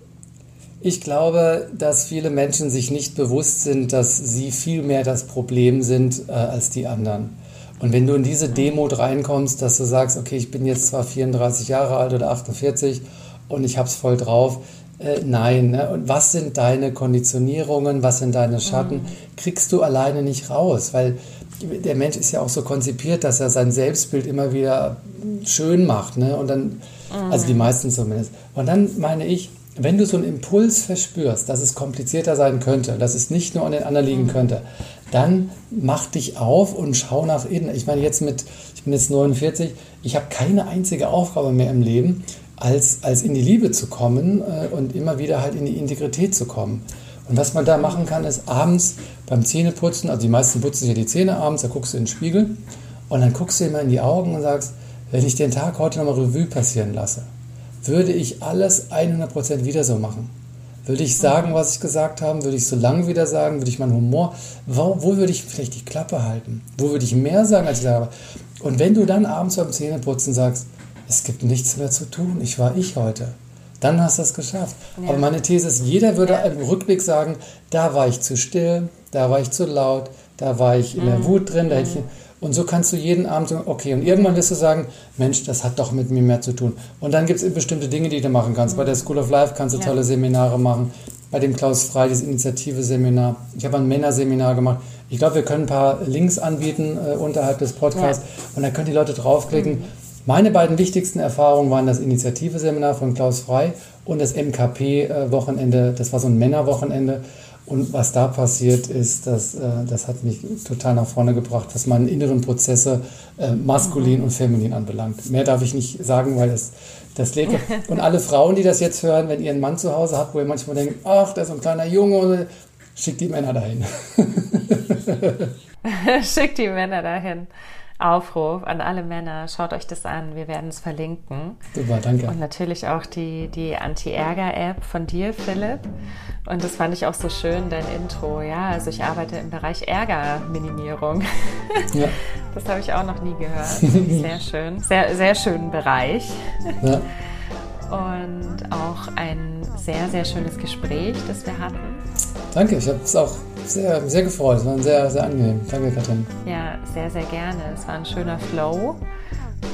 ich glaube, dass viele Menschen sich nicht bewusst sind, dass sie viel mehr das Problem sind äh, als die anderen. Und wenn du in diese Demut reinkommst, dass du sagst, okay, ich bin jetzt zwar 34 Jahre alt oder 48 und ich habe es voll drauf. Äh, nein. Ne? Und was sind deine Konditionierungen, was sind deine Schatten? Mhm. Kriegst du alleine nicht raus, weil der Mensch ist ja auch so konzipiert, dass er sein Selbstbild immer wieder schön macht. Ne? Und dann, mhm. also die meisten zumindest. Und dann meine ich, wenn du so einen Impuls verspürst, dass es komplizierter sein könnte, dass es nicht nur an den anderen liegen mhm. könnte, dann mach dich auf und schau nach innen. Ich meine, jetzt mit, ich bin jetzt 49, ich habe keine einzige Aufgabe mehr im Leben, als, als in die Liebe zu kommen äh, und immer wieder halt in die Integrität zu kommen. Und was man da machen kann, ist abends beim Zähneputzen, also die meisten putzen sich ja die Zähne abends, da guckst du in den Spiegel und dann guckst du immer in die Augen und sagst, wenn ich den Tag heute nochmal Revue passieren lasse, würde ich alles 100% wieder so machen. Würde ich sagen, was ich gesagt habe? Würde ich so lange wieder sagen? Würde ich meinen Humor, wo, wo würde ich vielleicht die Klappe halten? Wo würde ich mehr sagen, als ich sage? Und wenn du dann abends beim Zähneputzen sagst, es gibt nichts mehr zu tun, ich war ich heute, dann hast du es geschafft. Ja. Aber meine These ist, jeder würde ja. im Rückblick sagen, da war ich zu still, da war ich zu laut, da war ich in der mhm. Wut drin, da hätte ich, und so kannst du jeden Abend sagen, okay, und irgendwann wirst du sagen, Mensch, das hat doch mit mir mehr zu tun. Und dann gibt es bestimmte Dinge, die du machen kannst. Bei der School of Life kannst du tolle Seminare machen. Bei dem Klaus Frei, das Initiative-Seminar. Ich habe ein Männerseminar gemacht. Ich glaube, wir können ein paar Links anbieten äh, unterhalb des Podcasts. Ja. Und dann können die Leute draufklicken. Meine beiden wichtigsten Erfahrungen waren das Initiative-Seminar von Klaus Frei und das MKP-Wochenende. Das war so ein Männerwochenende. Und was da passiert ist, das, äh, das hat mich total nach vorne gebracht, was meine inneren Prozesse äh, maskulin und feminin anbelangt. Mehr darf ich nicht sagen, weil das, das lebt. <laughs> Und alle Frauen, die das jetzt hören, wenn ihr einen Mann zu Hause habt, wo ihr manchmal denkt, ach, da ist ein kleiner Junge, schickt die Männer dahin. <laughs> <laughs> schickt die Männer dahin. Aufruf an alle Männer, schaut euch das an, wir werden es verlinken. Super, danke. Und natürlich auch die, die Anti-Ärger-App von dir, Philipp. Und das fand ich auch so schön, dein Intro. Ja, also ich arbeite im Bereich Ärgerminimierung. Ja. <laughs> Das habe ich auch noch nie gehört. <laughs> Sehr schön. Sehr, sehr schönen Bereich. Ja. <laughs> Und auch ein sehr, sehr schönes Gespräch, das wir hatten. Danke, ich habe es auch sehr, sehr gefreut. Es war sehr, sehr angenehm. Danke, Katrin. Ja, sehr, sehr gerne. Es war ein schöner Flow.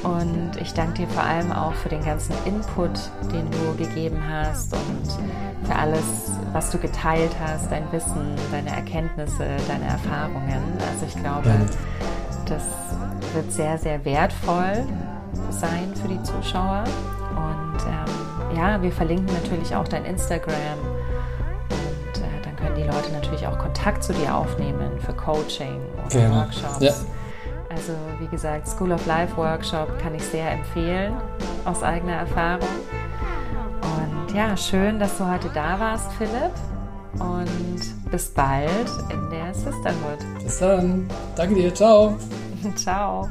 Und ich danke dir vor allem auch für den ganzen Input, den du gegeben hast und für alles, was du geteilt hast, dein Wissen, deine Erkenntnisse, deine Erfahrungen. Also ich glaube, ja. das wird sehr, sehr wertvoll sein für die Zuschauer. Und ähm, ja, wir verlinken natürlich auch dein Instagram können die Leute natürlich auch Kontakt zu dir aufnehmen für Coaching oder genau. Workshops. Ja. Also wie gesagt, School of Life Workshop kann ich sehr empfehlen aus eigener Erfahrung. Und ja, schön, dass du heute da warst, Philipp. Und bis bald in der Sisterhood. Bis dann. Danke dir. Ciao. <laughs> Ciao.